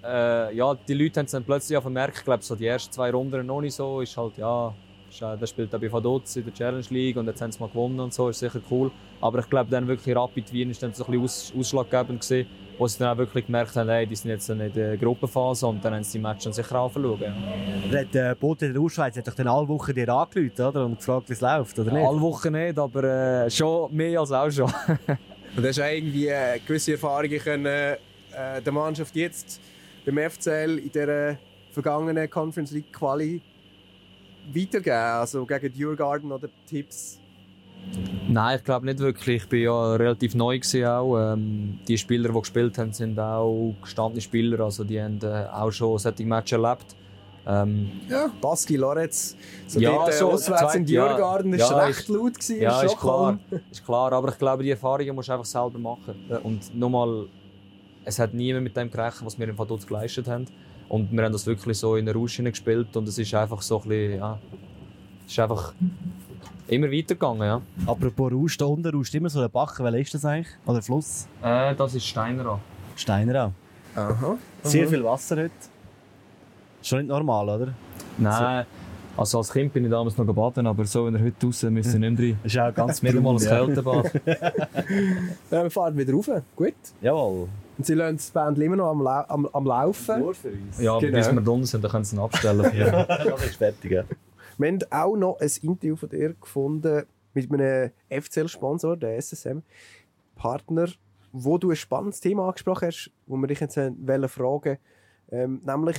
äh, ja, die Leute haben es dann plötzlich auch vermerkt, ich glaube, so die ersten zwei Runden noch nicht so, ist halt, ja, ist, äh, der spielt auch bei Vaduz in der Challenge League und jetzt haben sie mal gewonnen und so, ist sicher cool. Aber ich glaube, dann wirklich Rapid Wien ist dann so ein bisschen aus, ausschlaggebend gewesen, wo sie dann auch wirklich gemerkt haben, hey, die sind jetzt in der Gruppenphase und dann haben sie die Matches sicher anschauen. Ja. Der Bote in der Urschweiz hat doch dann alle Wochen dir angerufen, oder? Und gefragt, wie es läuft, oder nicht? Alle Wochen nicht, aber äh, schon mehr als auch schon. und hast du irgendwie äh, gewisse Erfahrungen können, äh, der Mannschaft jetzt beim FCL in dieser vergangenen Conference League Quali weitergeben? Also gegen Djurgarden oder Tipps? Nein, ich glaube nicht wirklich. Ich bin ja relativ neu auch. Ähm, die Spieler, die gespielt haben, sind auch gestandene Spieler. Also die haben äh, auch schon solche Matches erlebt. Ähm, ja, Baski Loretz, so ja, dort, äh, so, auswärts in Djurgarden, ja, ist ja, recht laut gewesen. Ja, ist klar, ist klar. Aber ich glaube, die Erfahrungen musst du einfach selber machen. Und nochmal, es hat niemand mit dem gerechnet, was wir im Vaduz geleistet haben. Und wir haben das wirklich so in der Rausch gespielt und es ist einfach so ein bisschen, ja, es ist einfach immer weitergegangen, ja. Apropos Rausch, da unten rauscht immer so ein Bach, welcher ist das eigentlich? Oder Fluss? Äh, das ist Steinerau. Steinerau. Aha. Sehr viel Wasser heute. Schon nicht normal, oder? Nein. Also als Kind bin ich damals noch baden, aber so, wenn er heute raus müsste ich nicht rein. Das ist auch ganz Wieder mal ein Kältebad. ja, wir fahren wieder rauf. Gut. Jawohl. Und sie lassen das Band immer noch am, La am, am Laufen. Nur für uns. Ja, genau. bis wir drunter sind, dann können sie ihn abstellen. ja, das ist fertig. Ja. Wir haben auch noch ein Interview von dir gefunden mit einem FCL-Sponsor, der SSM-Partner, wo du ein spannendes Thema angesprochen hast, wo wir dich jetzt fragen ähm, nämlich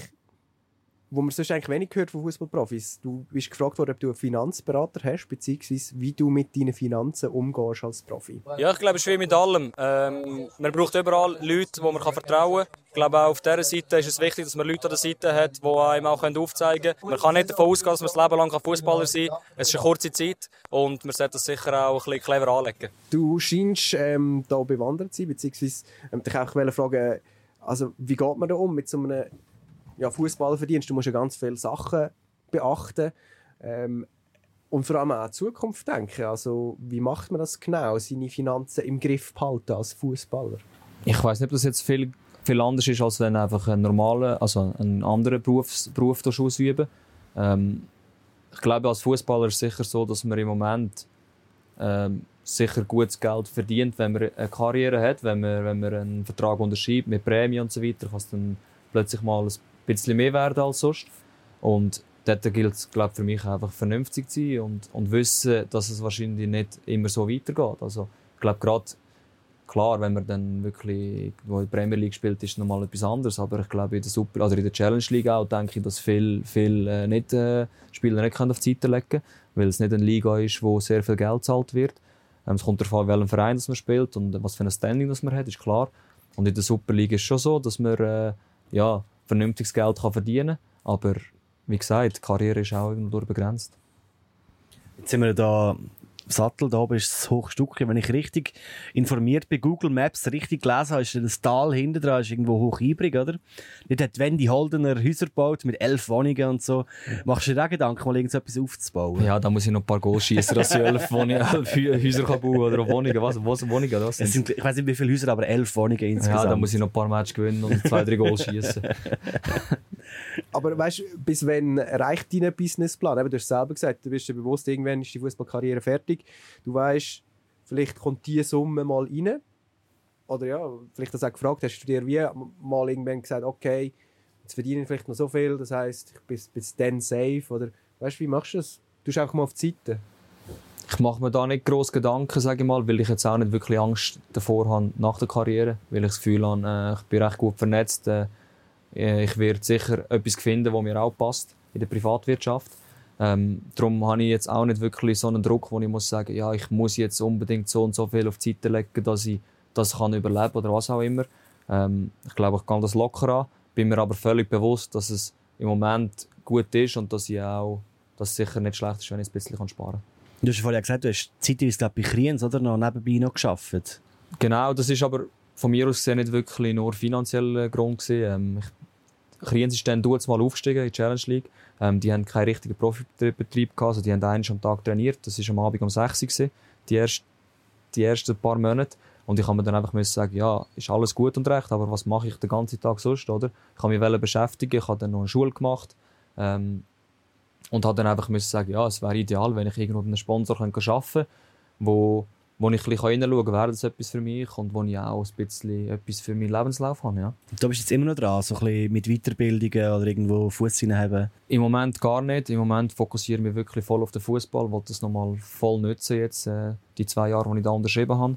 wo man sonst eigentlich wenig hört von Fußballprofis. Du bist gefragt worden, ob du einen Finanzberater hast, beziehungsweise wie du mit deinen Finanzen umgehst als Profi. Ja, ich glaube, es ist wie mit allem. Ähm, man braucht überall Leute, die man kann vertrauen kann. Ich glaube, auch auf dieser Seite ist es wichtig, dass man Leute an der Seite hat, die einem auch aufzeigen können. Man kann nicht davon ausgehen, dass man das Leben lang Fußballer sein kann. Es ist eine kurze Zeit und man sollte das sicher auch ein bisschen clever anlegen. Du scheinst ähm, da bewandert zu sein, beziehungsweise ähm, dich auch fragen, also wie geht man da um mit so einem ja, Fußballer verdienst, du musst ja ganz viele Sachen beachten. Ähm, und vor allem auch an die Zukunft denken. Also, wie macht man das genau, seine Finanzen im Griff behalten als Fußballer? Ich weiß nicht, ob das jetzt viel, viel anders ist, als wenn einfach ein normaler, also einen anderen Berufs, Beruf ausüben. Ähm, ich glaube, als Fußballer ist es sicher so, dass man im Moment ähm, sicher gutes Geld verdient, wenn man eine Karriere hat, wenn man, wenn man einen Vertrag unterschreibt mit Prämie und so weiter, kann es dann plötzlich mal ein bisschen mehr werden als sonst. Und dort gilt es, glaube für mich einfach vernünftig zu sein und, und wissen, dass es wahrscheinlich nicht immer so weitergeht. Also, ich glaube, gerade klar, wenn man dann wirklich wo in der Premier League spielt, ist es nochmal etwas anderes. Aber ich glaube, in der Super, oder in der Challenge League auch, denke ich, dass viele viel, äh, nicht, äh, Spieler nicht auf die Seite legen können, weil es nicht eine Liga ist, wo sehr viel Geld gezahlt wird. Ähm, es kommt darauf an, welchen Verein das man spielt und was für ein Standing das man hat, ist klar. Und in der Super League ist es schon so, dass man, äh, ja, vernünftiges Geld kann verdienen kann. Aber wie gesagt, die Karriere ist auch irgendwo begrenzt. Jetzt sind wir da Sattel, da oben ist das Hochstückchen. Wenn ich richtig informiert bei Google Maps richtig gelesen habe, ist das Tal hinten dran, ist irgendwo hoch übrig, oder? Dort hat Wendy Holdener Häuser gebaut mit elf Wohnungen und so. Machst du dir auch Gedanken, mal irgendetwas aufzubauen? Ja, da muss ich noch ein paar Goals schießen, dass ich elf, Wohnungen, elf Häuser kann bauen oder Wohnungen. Was, was Wohnungen das sind? sind ich weiß nicht, wie viele Häuser, aber elf Wohnungen insgesamt. Ja, da muss ich noch ein paar Matches gewinnen und zwei, drei Goals schießen. Aber weißt du, bis wann reicht dein Businessplan? Eben, du hast selber gesagt, du bist dir bewusst, irgendwann ist die Fußballkarriere fertig. Du weißt, vielleicht kommt diese Summe mal rein. Oder ja, vielleicht hast du auch gefragt, hast du dir wie mal irgendwann gesagt, okay, jetzt verdiene ich vielleicht noch so viel, das heisst, ich bin bis dann safe. Oder weißt du, wie machst du das? Du auch mal auf die Seite. Ich mache mir da nicht groß Gedanken, sage ich mal, weil ich jetzt auch nicht wirklich Angst davor habe nach der Karriere, weil ich das Gefühl habe, äh, ich bin recht gut vernetzt. Äh, ich werde sicher etwas finden, das mir auch passt in der Privatwirtschaft. Ähm, darum habe ich jetzt auch nicht wirklich so einen Druck, wo ich muss sagen, ja, ich muss jetzt unbedingt so und so viel auf die Seite legen, dass ich das kann überleben oder was auch immer. Ähm, ich glaube, ich kann das locker an, bin mir aber völlig bewusst, dass es im Moment gut ist und dass ich auch, dass es sicher nicht schlecht ist, wenn ich ein bisschen sparen kann. Du hast vorhin gesagt, du hast zeitweise glaube bei Kriens oder noch nebenbei noch geschafft. Genau, das ist aber von mir aus gesehen nicht wirklich nur finanzieller Grund gewesen. Ähm, ich Kriens ist dann mal aufgestiegen in die Challenge League. Ähm, die haben keinen richtigen Profibetrieb gehabt, also die haben einen am Tag trainiert. Das war am Abend um 6 Uhr, die, erst, die ersten paar Monate. Und ich habe mir dann einfach sagen, ja, ist alles gut und recht, aber was mache ich den ganzen Tag sonst, oder? Ich habe mich beschäftigen, ich habe dann noch eine Schule gemacht. Ähm, und habe dann einfach müssen sagen, ja, es wäre ideal, wenn ich irgendwo einen Sponsor arbeiten könnte, wo wo ich ein bisschen hineinschauen kann, wäre das etwas für mich und wo ich auch ein bisschen etwas für meinen Lebenslauf habe. Ja. Du bist jetzt immer noch dran, so ein bisschen mit Weiterbildungen oder irgendwo Fuß haben? Im Moment gar nicht. Im Moment fokussiere ich mich wirklich voll auf den Fußball, wollte das nochmal voll nutzen jetzt, äh, die zwei Jahre, die ich da unterschrieben habe.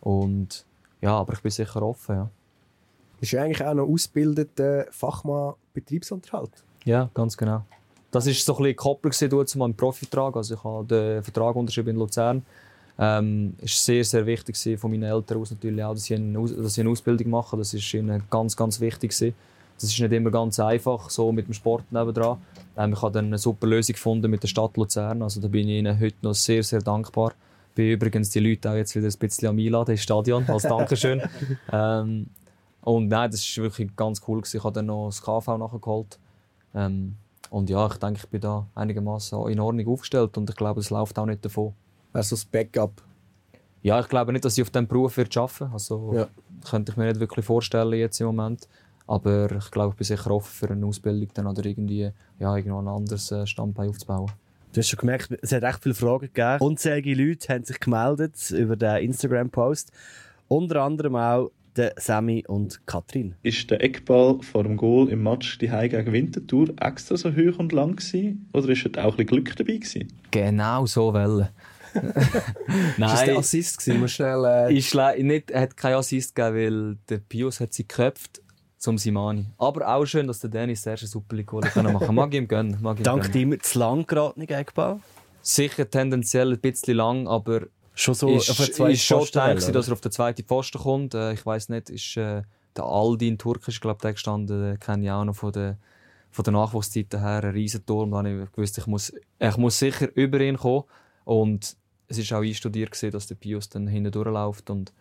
Und ja, aber ich bin sicher offen, ja. Bist du eigentlich auch noch ausgebildeter Fachmann Betriebsunterhalt? Ja, ganz genau. Das war so ein bisschen gekoppelt zu meinem Profivertrag. Also ich habe den Vertrag unterschrieben in Luzern ähm, ist sehr, sehr wichtig von meinen Eltern aus natürlich auch, dass sie, eine, dass sie eine Ausbildung machen. Das ist ihnen ganz, ganz wichtig gewesen. Das ist nicht immer ganz einfach, so mit dem Sport nebendran. Ähm, ich habe dann eine super Lösung gefunden mit der Stadt Luzern. Also da bin ich ihnen heute noch sehr, sehr dankbar. Ich bin übrigens die Leute auch jetzt wieder ein bisschen am Einladen ins Stadion, als Dankeschön. ähm, und nein, das war wirklich ganz cool. Gewesen. Ich habe dann noch das KV nachgeholt. Ähm, und ja, ich denke, ich bin da einigermaßen in Ordnung aufgestellt und ich glaube, es läuft auch nicht davon wäre so das Backup? Ja, ich glaube nicht, dass ich auf diesem Beruf wird arbeiten Also ja. könnte ich mir nicht wirklich vorstellen jetzt im Moment. Aber ich glaube, ich bin sicher offen für eine Ausbildung dann oder irgendwie ja, irgendwo ein anderes äh, Standbein aufzubauen. Du hast schon gemerkt, es hat echt viele Fragen gegeben. Unzählige Leute haben sich gemeldet über den Instagram-Post. Unter anderem auch der Sammy und Katrin. Ist der Eckball vor dem Goal im Match die Heim gegen Winterthur extra so hoch und lang gewesen? Oder ist auch ein bisschen Glück dabei gewesen? Genau so wollen. Nein. Ist der Assist gewesen? Muss schnell, äh... ist nicht, hat keinen Assist gegeben, weil der Pius hat sie geköpft. zum Simani. Aber auch schön, dass der Dennis das erste Super Goal machen kann. Mag ich ihm gönnen. Mag ihm Dank dir zu lang geraten, Eckball. Sicher tendenziell ein bisschen lang, aber Schon so ist, auf eine zweite ist schon wählen, dass er auf den zweiten Pfosten kommt. Äh, ich weiß nicht, ist äh, der Aldin Turkisch, glaube der gestanden, den kenne ich auch noch von der, von der Nachwuchszeiten her, ein Riesenturm. Da habe ich gewusst, ich muss, ich muss sicher über ihn kommen. Und es ist auch einstudiert, gewesen, dass der Pius dann hinten durchläuft. Und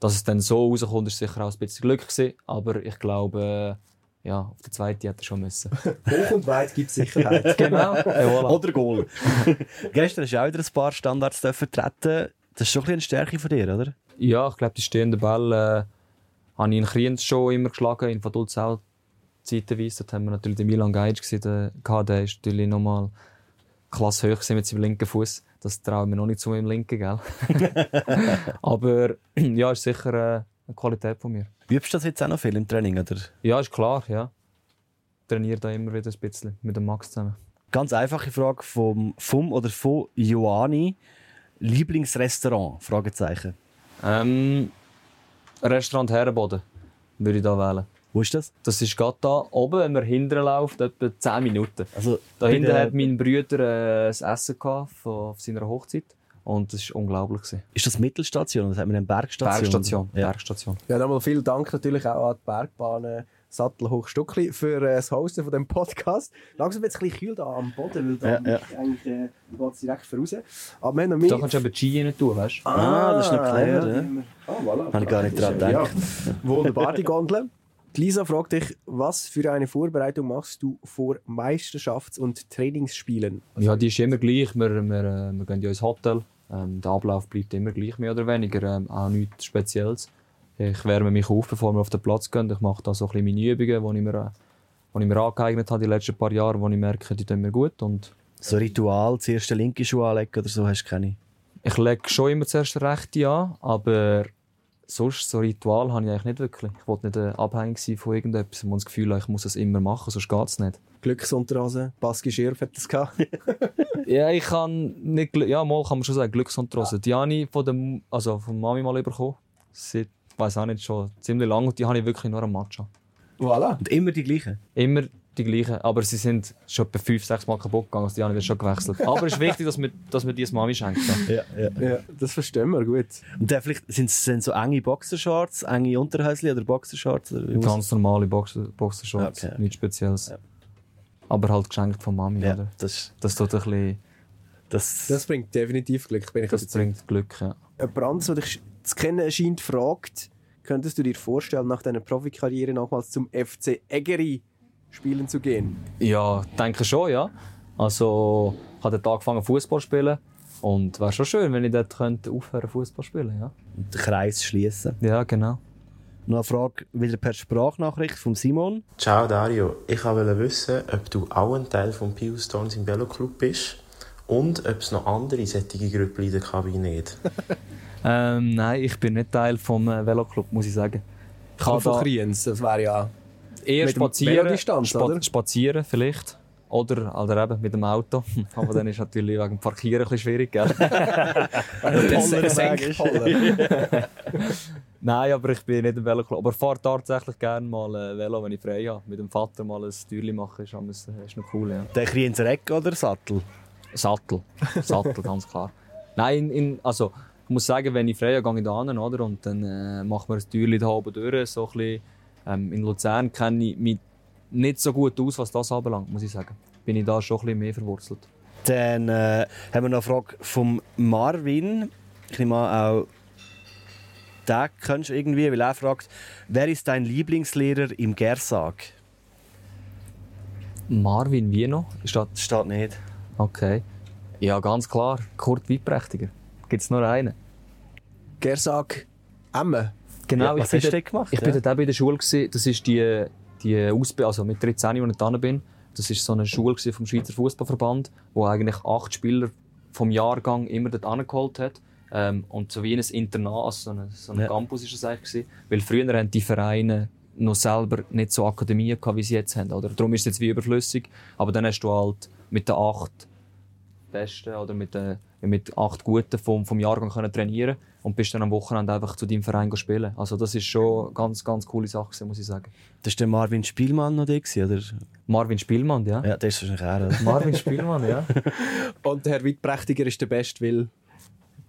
dass es dann so rauskommt, ist sicher auch ein bisschen Glück gewesen. Aber ich glaube, äh, ja, auf der zweiten hätte er schon müssen. Hoch und weit gibt es Sicherheit. genau. Voilà. Oder Goal. Gestern hast du auch wieder ein paar Standards dürfen treten. Das ist schon ein bisschen eine Stärke von dir, oder? Ja, ich glaube, die stehenden Bälle äh, habe ich in Kriens schon immer geschlagen, in Vaduz auch zeitweise. Dort haben wir natürlich den Milan Geic gesehen, der, ist natürlich nochmal klasse hoch gewesen mit seinem linken Fuß. Das trauen wir noch nicht zu meinem linken, gell? Aber ja, ist sicher äh, eine Qualität von mir. Übst du das jetzt auch noch viel im Training, oder? Ja, ist klar, ja. Trainiere da immer wieder ein bisschen mit dem Max zusammen. Ganz einfache Frage vom, vom oder von Joani. Lieblingsrestaurant? Fragezeichen. Ähm, Restaurant Herrenboden würde ich da wählen. Wo ist das? Das ist gerade da oben, wenn man hinten läuft, etwa 10 Minuten. Also, Da hinten der- hat mein Bruder äh, ein Essen gehabt von, auf seiner Hochzeit. Und das war unglaublich. Gewesen. Ist das Mittelstation? Das hat man eine Bergstation? Bergstation. Ja. Bergstation. Ja, nochmal vielen Dank natürlich auch an die Bergbahn Sattelhochstuckli für äh, das Hosten von dem Podcast. Langsam wird es ein bisschen kühl da am Boden, weil da Ja, ja. eigentlich äh, geht es direkt voraus. Aber wir haben noch mehr... Da kannst du eben Ski rein tun, weißt du? Ah, das ist noch clever, ja. wir- Ah, voilà. Habe ich gar nicht dran Ja. gedacht. Wunderbar, die Gondel. Lisa fragt dich, was für eine Vorbereitung machst du vor Meisterschafts- und Trainingsspielen? Ja, die ist immer gleich. Wir, wir, äh, wir gehen ja ins Hotel. Ähm, der Ablauf bleibt immer gleich, mehr oder weniger. Ähm, auch nichts Spezielles. Ich wärme mich auf, bevor wir auf den Platz gehen. Ich mache da so ein bisschen meine Übungen, die ich mir, die ich mir angeeignet habe die letzten paar Jahre, wo ich merke, die tun mir gut. Und So Ritual, zuerst den linken Schuh anlegen oder so, hast du keine? ich lege schon immer zuerst den rechten an, aber sonst so Ritual habe ich eigentlich nicht wirklich. Ich wollte nicht äh, abhängig sein von irgendetwas, wo ich das Gefühl habe, ich muss das immer machen, sonst geht es nicht. Glücksunterhose, Baski Schirf hat das gehabt. Ja, ich kann nicht, ja, mal kann man schon sagen, Glücksunterhose. Die habe ich von, dem, also von Mami mal bekommen. Seit, ich weiß auch nicht, schon ziemlich lange. Und die habe ich wirklich nur am Match an. voilà. Und immer die gleichen? Immer die gleichen. Aber sie sind schon etwa fünf, sechs Mal kaputt gegangen. Also die habe ich dann schon gewechselt. Aber es ist wichtig, dass wir, dass wir die Mami schenken. Ja, ja. Ja, das verstehen wir gut. Und dann vielleicht sind es so enge Boxershorts, enge Unterhäusli oder Boxershorts? Oder Ganz normale Boxer, Boxershorts. Okay. Nichts Spezielles. Ja. Aber halt geschenkt von Mami. Ja, Oder? das, Das tut ein bisschen, das, Das bringt definitiv Glück, bin ich das überzeugt. bringt Glück. Ja. Jemand anderes, der dich zu kennen scheint, fragt, könntest du dir vorstellen, nach deiner Profikarriere nochmals zum FC Eggeri spielen zu gehen? Ja, denke schon, ja. Also, ich habe dort angefangen Fußball zu spielen. Und wäre schon schön, wenn ich dort könnte aufhören Fußball zu spielen, ja. den Kreis schließen. Ja, genau. Noch eine Frage wieder per Sprachnachricht von Simon. Ciao Dario, ich wollte wissen, ob du auch ein Teil des Pius Stones im Veloclub bist und ob es noch andere solche Gruppen in der Kabine hat. Ähm, nein, ich bin nicht Teil vom äh, Veloclub, muss ich sagen. Ich Kann habe von da Kriens, das wäre ja... eher mit dem spazieren, spa oder? spazieren vielleicht. Oder, oder eben mit dem Auto. Aber dann ist natürlich wegen dem Parkieren ein bisschen schwierig, gell? Nein, aber ich bin nicht im Veloclub. Aber ich fahre tatsächlich gerne mal äh, Velo, wenn ich frei habe. Mit dem Vater mal ein Türli machen, ist, äh, ist noch cool, ja. Der Krienzer Eck oder Sattel? Sattel. Sattel, ganz klar. Nein, in, in, also, ich muss sagen, wenn ich frei habe, gehe ich da hin, oder? Und dann äh, machen wir ein Türchen da oben durch. So ein bisschen, ähm, in Luzern kenne ich mich nicht so gut aus, was das anbelangt, muss ich sagen. Bin ich da schon ein bisschen mehr verwurzelt. Dann äh, haben wir noch eine Frage vom Marvin. Ich nehme an, auch den kennst du irgendwie, weil er fragt, wer ist dein Lieblingslehrer im Gersag? Marvin Wiener? Ist das Das steht nicht. okay? Ja, ganz klar. Kurt Weitprächtiger. Gibt es nur einen? Gersag Emme. Genau, Ja, ich was bin hast du dort- dort gemacht? Ich ja? bin dort auch bei der Schule. Gewesen. Das ist die, die Ausbildung, also mit 13, als ich da bin. Das ist so eine Schule vom Schweizer Fußballverband, wo eigentlich acht Spieler vom Jahrgang immer dort angeholt hat. Ähm, und so wie ein Internat, also so ein, so ein Ja. Campus ist es eigentlich gewesen. Weil früher haben die Vereine noch selber nicht so Akademien gehabt, wie sie jetzt haben. Oder? Darum ist es jetzt wie überflüssig. Aber dann hast du halt mit den acht Besten oder mit den mit acht Guten vom, vom Jahrgang können trainieren und bist dann am Wochenende einfach zu deinem Verein spielen. Also das ist schon eine ganz, ganz coole Sache, muss ich sagen. Das war der Marvin Spielmann noch gewesen, oder? Marvin Spielmann, ja. Ja, der ist wahrscheinlich er. oder? Marvin Spielmann, ja. Und der Herr Wittprächtiger ist der Beste, weil...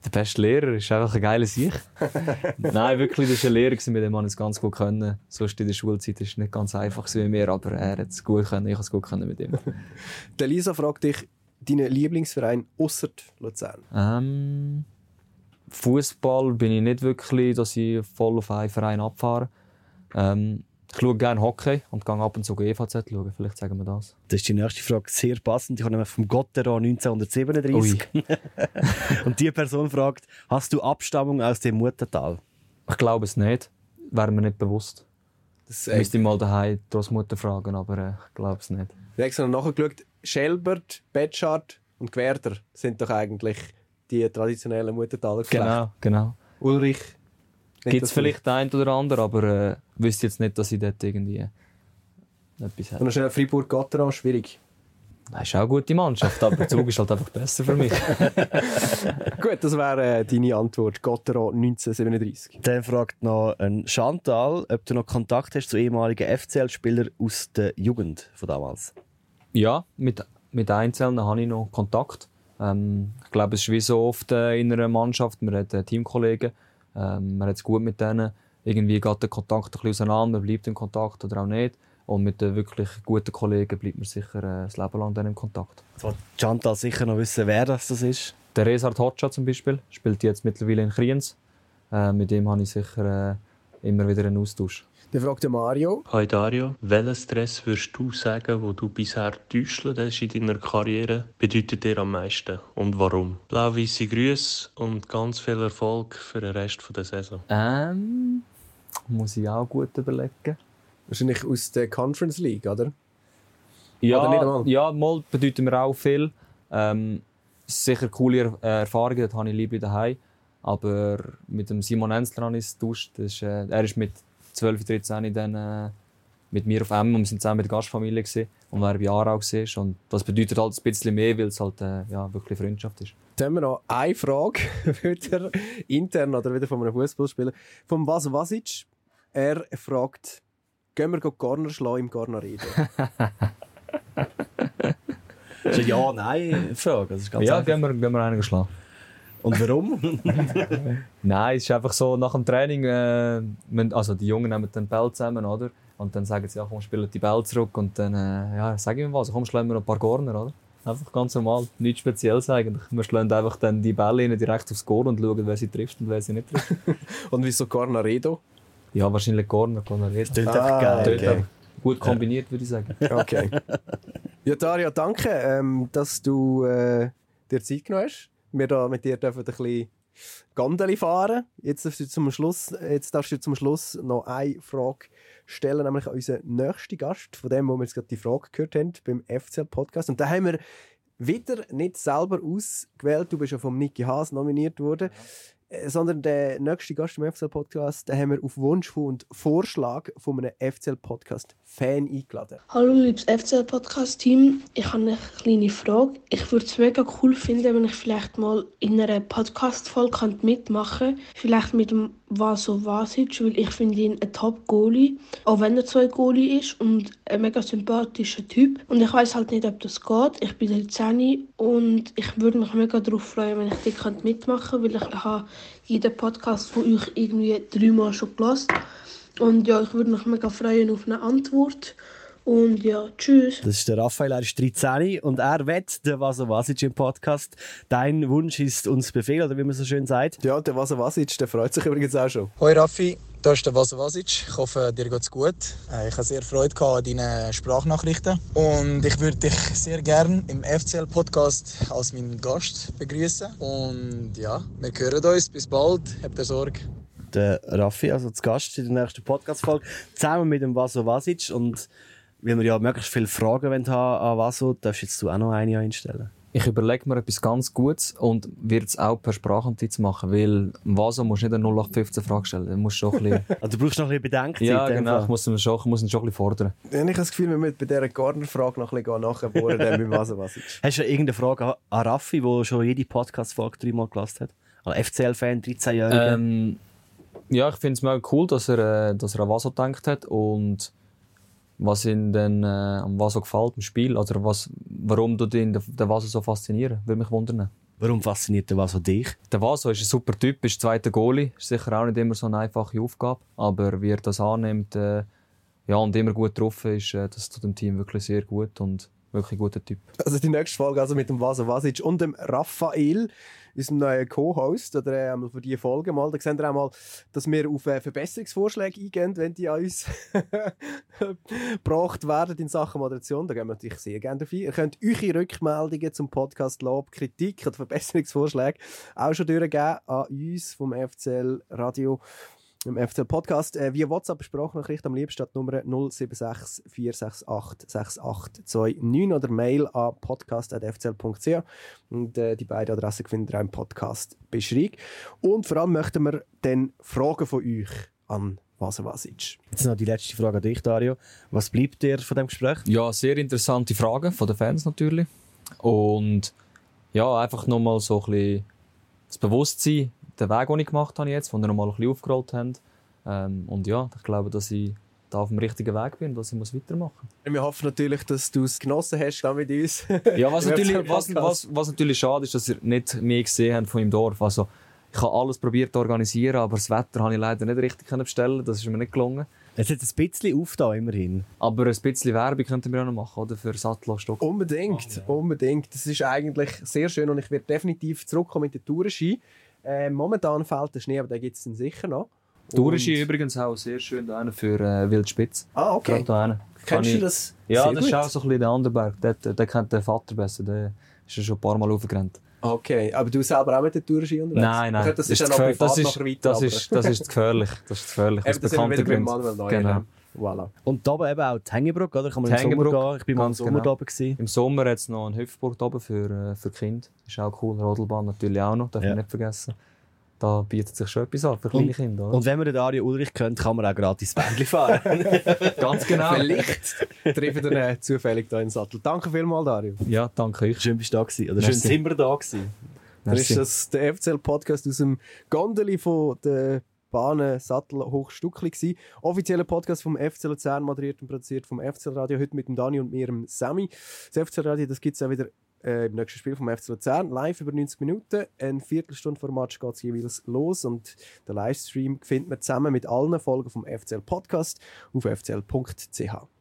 Der beste Lehrer ist einfach ein geiler Sieg. Nein, wirklich, das war ein Lehrer, mit dem man es ganz gut können. Sonst in der Schulzeit ist es nicht ganz einfach wie mir, aber er hat es gut können, ich habe es gut können mit ihm. Der Lisa fragt dich, deinen Lieblingsverein ausser Luzern? Ähm, Fußball bin ich nicht wirklich, dass ich voll auf einen Verein abfahre. Ähm, ich schaue gerne Hockey und gehe ab und zu EVZ schauen. Vielleicht sagen wir das. Das ist die nächste Frage sehr passend. Ich habe nämlich vom Gotteron 1937. Und die Person fragt, hast du Abstammung aus dem Muttertal? Ich glaube es nicht. Wäre mir nicht bewusst. Das, Ich äh, müsste ich mal daheim die Großmutter fragen, aber äh, ich glaube es nicht. ich habe nachgeschaut. Schelbert, Betschart und Gwerder sind doch eigentlich die traditionellen Muttertaler Genau, genau. Ulrich. Gibt es vielleicht ein oder andere, aber äh, wüsste jetzt nicht, dass ich dort irgendwie etwas Und habe. noch schnell Fribourg-Gotteron, schwierig. Das ist auch eine gute Mannschaft, aber der Zug ist halt einfach besser für mich. Gut, das wäre äh, deine Antwort. Gotteron 1937. Dann fragt noch ein Chantal, ob du noch Kontakt hast zu ehemaligen FCL-Spielern aus der Jugend von damals. Ja, mit, mit Einzelnen habe ich noch Kontakt. Ähm, ich glaube, es ist wie so oft äh, in einer Mannschaft. Man hat äh, Teamkollegen, ähm, man hat es gut mit denen. Irgendwie geht der Kontakt ein bisschen auseinander, man bleibt in Kontakt oder auch nicht. Und mit den wirklich guten Kollegen bleibt man sicher äh, das Leben lang dann in Kontakt. Jetzt will Chantal sicher noch wissen, wer das, das ist. Der Resard Hoxha zum Beispiel spielt jetzt mittlerweile in Kriens. Äh, mit dem habe ich sicher äh, immer wieder einen Austausch. Dann fragt der Mario. Hi Dario, welchen Stress würdest du sagen, wo du bisher getäuscht hast in deiner Karriere, bedeutet dir am meisten und warum? Blau-weiße Grüße und ganz viel Erfolg für den Rest der Saison. Ähm, muss ich auch gut überlegen. Wahrscheinlich aus der Conference League, oder? Ja, Oder nicht einmal? ja mal bedeutet mir auch viel. Ähm, sicher coole er äh, Erfahrungen, das habe ich lieber daheim. Aber mit dem Simon Enzler habe ich es getauscht. Ist, äh, er ist mit 12, 13 dann äh, mit mir auf M und wir sind zusammen mit der Gastfamilie gewesen, und er bei Aarau war. Und das bedeutet halt ein bisschen mehr, weil es halt äh, ja, wirklich Freundschaft ist. Dann haben wir noch eine Frage, wieder intern oder wieder von einem Fußballspieler. Vom Vas Vasic. Er fragt, gehen wir Corner schlagen im Cornaredo? Das ist eine Ja-Nein-Frage. Ganz ja, einfach. gehen wir, gehen wir einen schlagen. Und warum? Nein, es ist einfach so, nach dem Training, äh, also die Jungen nehmen den Ball zusammen, oder? Und dann sagen sie, ja, komm, spielen die Ball zurück. Und dann, äh, ja, sag ich mir was, komm, schlagen wir noch ein paar Corner, oder? Einfach ganz normal, nichts Spezielles eigentlich. Wir schlagen einfach dann die Bälle rein, direkt aufs Goal und schauen, wer sie trifft und wer sie nicht trifft. Und wieso Cornaredo? ja, wahrscheinlich Corner, jetzt. Tönt Ah, geil. Okay. Gut kombiniert, würde ich sagen. Okay. ja, Dario, danke, ähm, dass du äh, dir Zeit genommen hast. Wir da mit dir dürfen ein bisschen Gondeli fahren. Jetzt darfst, du zum Schluss, jetzt darfst du zum Schluss noch eine Frage stellen, nämlich an unseren nächsten Gast, von dem, wo wir jetzt gerade die Frage gehört haben, beim FCL-Podcast. Und da haben wir wieder nicht selber ausgewählt. Du bist ja vom Niki Haas nominiert worden. Äh, Sondern der nächste Gast im FCL-Podcast, den haben wir auf Wunsch und Vorschlag von einem FCL-Podcast-Fan eingeladen. Hallo liebes FCL-Podcast-Team, ich habe eine kleine Frage. Ich würde es mega cool finden, wenn ich vielleicht mal in einer Podcast-Folge mitmachen könnte. Vielleicht mit dem Vaso Vasic, weil ich finde ihn ein Top-Goalie. Auch wenn er zwei Goalie ist und ein mega sympathischer Typ. Und ich weiß halt nicht, ob das geht. Ich bin 13 und ich würde mich mega darauf freuen, wenn ich die mitmachen könnte, weil ich habe jeden Podcast von euch irgendwie dreimal schon gelesen. Und ja, ich würde mich mega freuen auf eine Antwort. Und ja, tschüss. Das ist der Raphael, er ist 13 und er wett der Vaso Vasic im Podcast. Dein Wunsch ist uns Befehl, oder wie man so schön sagt. Ja, der Vasa Vasic, der freut sich übrigens auch schon. Hoi Raffi, da ist der Vaso Vasic. Ich hoffe, dir geht's gut. Äh, Ich habe sehr Freude gehabt an deinen Sprachnachrichten. Und ich würde dich sehr gerne im FCL-Podcast als meinen Gast begrüßen. Und ja, wir hören uns. Bis bald. Habt ihr Sorge. Der Raffi, also zu Gast in der nächsten Podcast-Folge, zusammen mit dem Vaso Vasic. Und weil wir ja möglichst viele Fragen haben an Vaso, darfst jetzt du auch noch eine einstellen. Ich überlege mir etwas ganz Gutes und werde es auch per Sprachnotiz machen, weil Vaso musst du nicht eine 0815 Frage stellen. Du, musst schon ein bisschen... also, du brauchst noch ein bisschen Bedenkzeit. Ja, genau. Ich muss ihn schon, ich muss ihn schon ein bisschen fordern. Ja, ich habe das Gefühl, wir müssen bei dieser Garner-Frage noch ein bisschen nachbohren, dann mit Vaso Vasic. Hast du irgendeine Frage an Raffi, der schon jede Podcast-Folge dreimal gelassen hat? Als FCL-Fan, 13-Jähriger? Ähm, ja, ich finde es mega cool, dass er, äh, dass er an Vaso gedacht hat und was ihm dann äh, am Vaso gefällt im Spiel, oder was, warum du den, den Vaso so faszinieren, würde mich wundern. Warum fasziniert der Vaso dich? Der Vaso ist ein super Typ, ist zweiter Goalie, ist sicher auch nicht immer so eine einfache Aufgabe, aber wie er das annimmt äh, ja, und immer gut drauf ist, äh, das tut dem Team wirklich sehr gut und wirklich ein guter Typ. Also die nächste Folge also mit dem Vaso Vasic und dem Raphael, unserem neuen Co-Host, oder äh, für diese Folge mal, da sehen wir auch mal, dass wir auf äh, Verbesserungsvorschläge eingehen, wenn die an uns gebracht werden in Sachen Moderation. Da gehen wir natürlich sehr gerne dafür. Ihr könnt eure Rückmeldungen zum Podcast Lob, Kritik oder Verbesserungsvorschläge auch schon durchgeben an uns vom FCL Radio im FCL Podcast. Äh, via WhatsApp Sprachnachricht am liebsten die Nummer 076 468 6829 oder Mail an podcast.fcl.ch. Und äh, die beiden Adressen findet ihr im Podcast Beschreibung. Und vor allem möchten wir dann Fragen von euch an Vasa Vasic. Jetzt noch die letzte Frage an dich, Dario. Was bleibt dir von dem Gespräch? Ja, sehr interessante Fragen von den Fans natürlich. Und ja, einfach nochmal so ein bisschen das Bewusstsein, den Weg, den ich gemacht habe jetzt, den wir nochmal ein bisschen aufgerollt haben. Ähm, und ja, ich glaube, dass ich da auf dem richtigen Weg bin und dass ich muss weitermachen muss. Wir hoffen natürlich, dass du es genossen hast da mit uns. ja, was natürlich, was, was, was natürlich schade ist, dass ihr nicht mehr gesehen habt von im Dorf. Also, ich habe alles probiert zu organisieren, aber das Wetter habe ich leider nicht richtig bestellen Das ist mir nicht gelungen. Es hat ein bisschen aufgetan, immerhin. Aber ein bisschen Werbung könnten wir auch noch machen, oder? Für Sattel Stock. Unbedingt, oh, ja. unbedingt. Das ist eigentlich sehr schön und ich werde definitiv zurückkommen mit der Tourenski. Äh, momentan fällt der Schnee, aber den gibt es dann sicher noch. Tourenski übrigens auch sehr schön da für äh, Wildspitz. Ah, okay. Kennst du das? Ja, das gut? ist auch so ein bisschen der Anderberg. Der, der kennt den Vater besser. Der ist schon ein paar Mal aufgerannt. Okay, aber du selber auch mit der Tourenski unterwegs? Nein, nein. Das, ist ja noch privat das ist, weiter. Das ist, das ist gefährlich. Das ist gefährlich. Eben, das wieder Manuel Neuer. Genau. Voilà. Und da oben eben auch die Hängebrücke, oder? Kann man im Sommer gehen? Ich bin mal im Sommer genau. da oben. Im Sommer hat es noch eine Hüpfburg oben für, äh, für Kinder. Ist auch cool. Rodelbahn natürlich auch noch, darf ja. man nicht vergessen da bietet sich schon etwas an für kleine und, Kinder. Oder? Und wenn man den Dario Ulrich kennt, kann man auch gratis Bändli fahren. Ganz genau. Vielleicht treffen wir ihn zufällig hier in den Sattel. Danke vielmals, Dario. Ja, danke euch. Schön, bist du da gewesen. Oder schön sind wir da gewesen. Dann ist das der FCL-Podcast aus dem Gondeli von der Bahnen Sattel Hochstuckli gsi. Offizieller Podcast vom FC Luzern, moderiert und produziert vom FC Radio. Heute mit dem Dani und mir, dem Sammy. Das FC Radio, das gibt es auch wieder äh, im nächsten Spiel vom FC Luzern. Live über 90 Minuten. Eine Viertelstunde vor Match geht es jeweils los. Und den Livestream findet man zusammen mit allen Folgen vom FCL Podcast auf fcl.ch.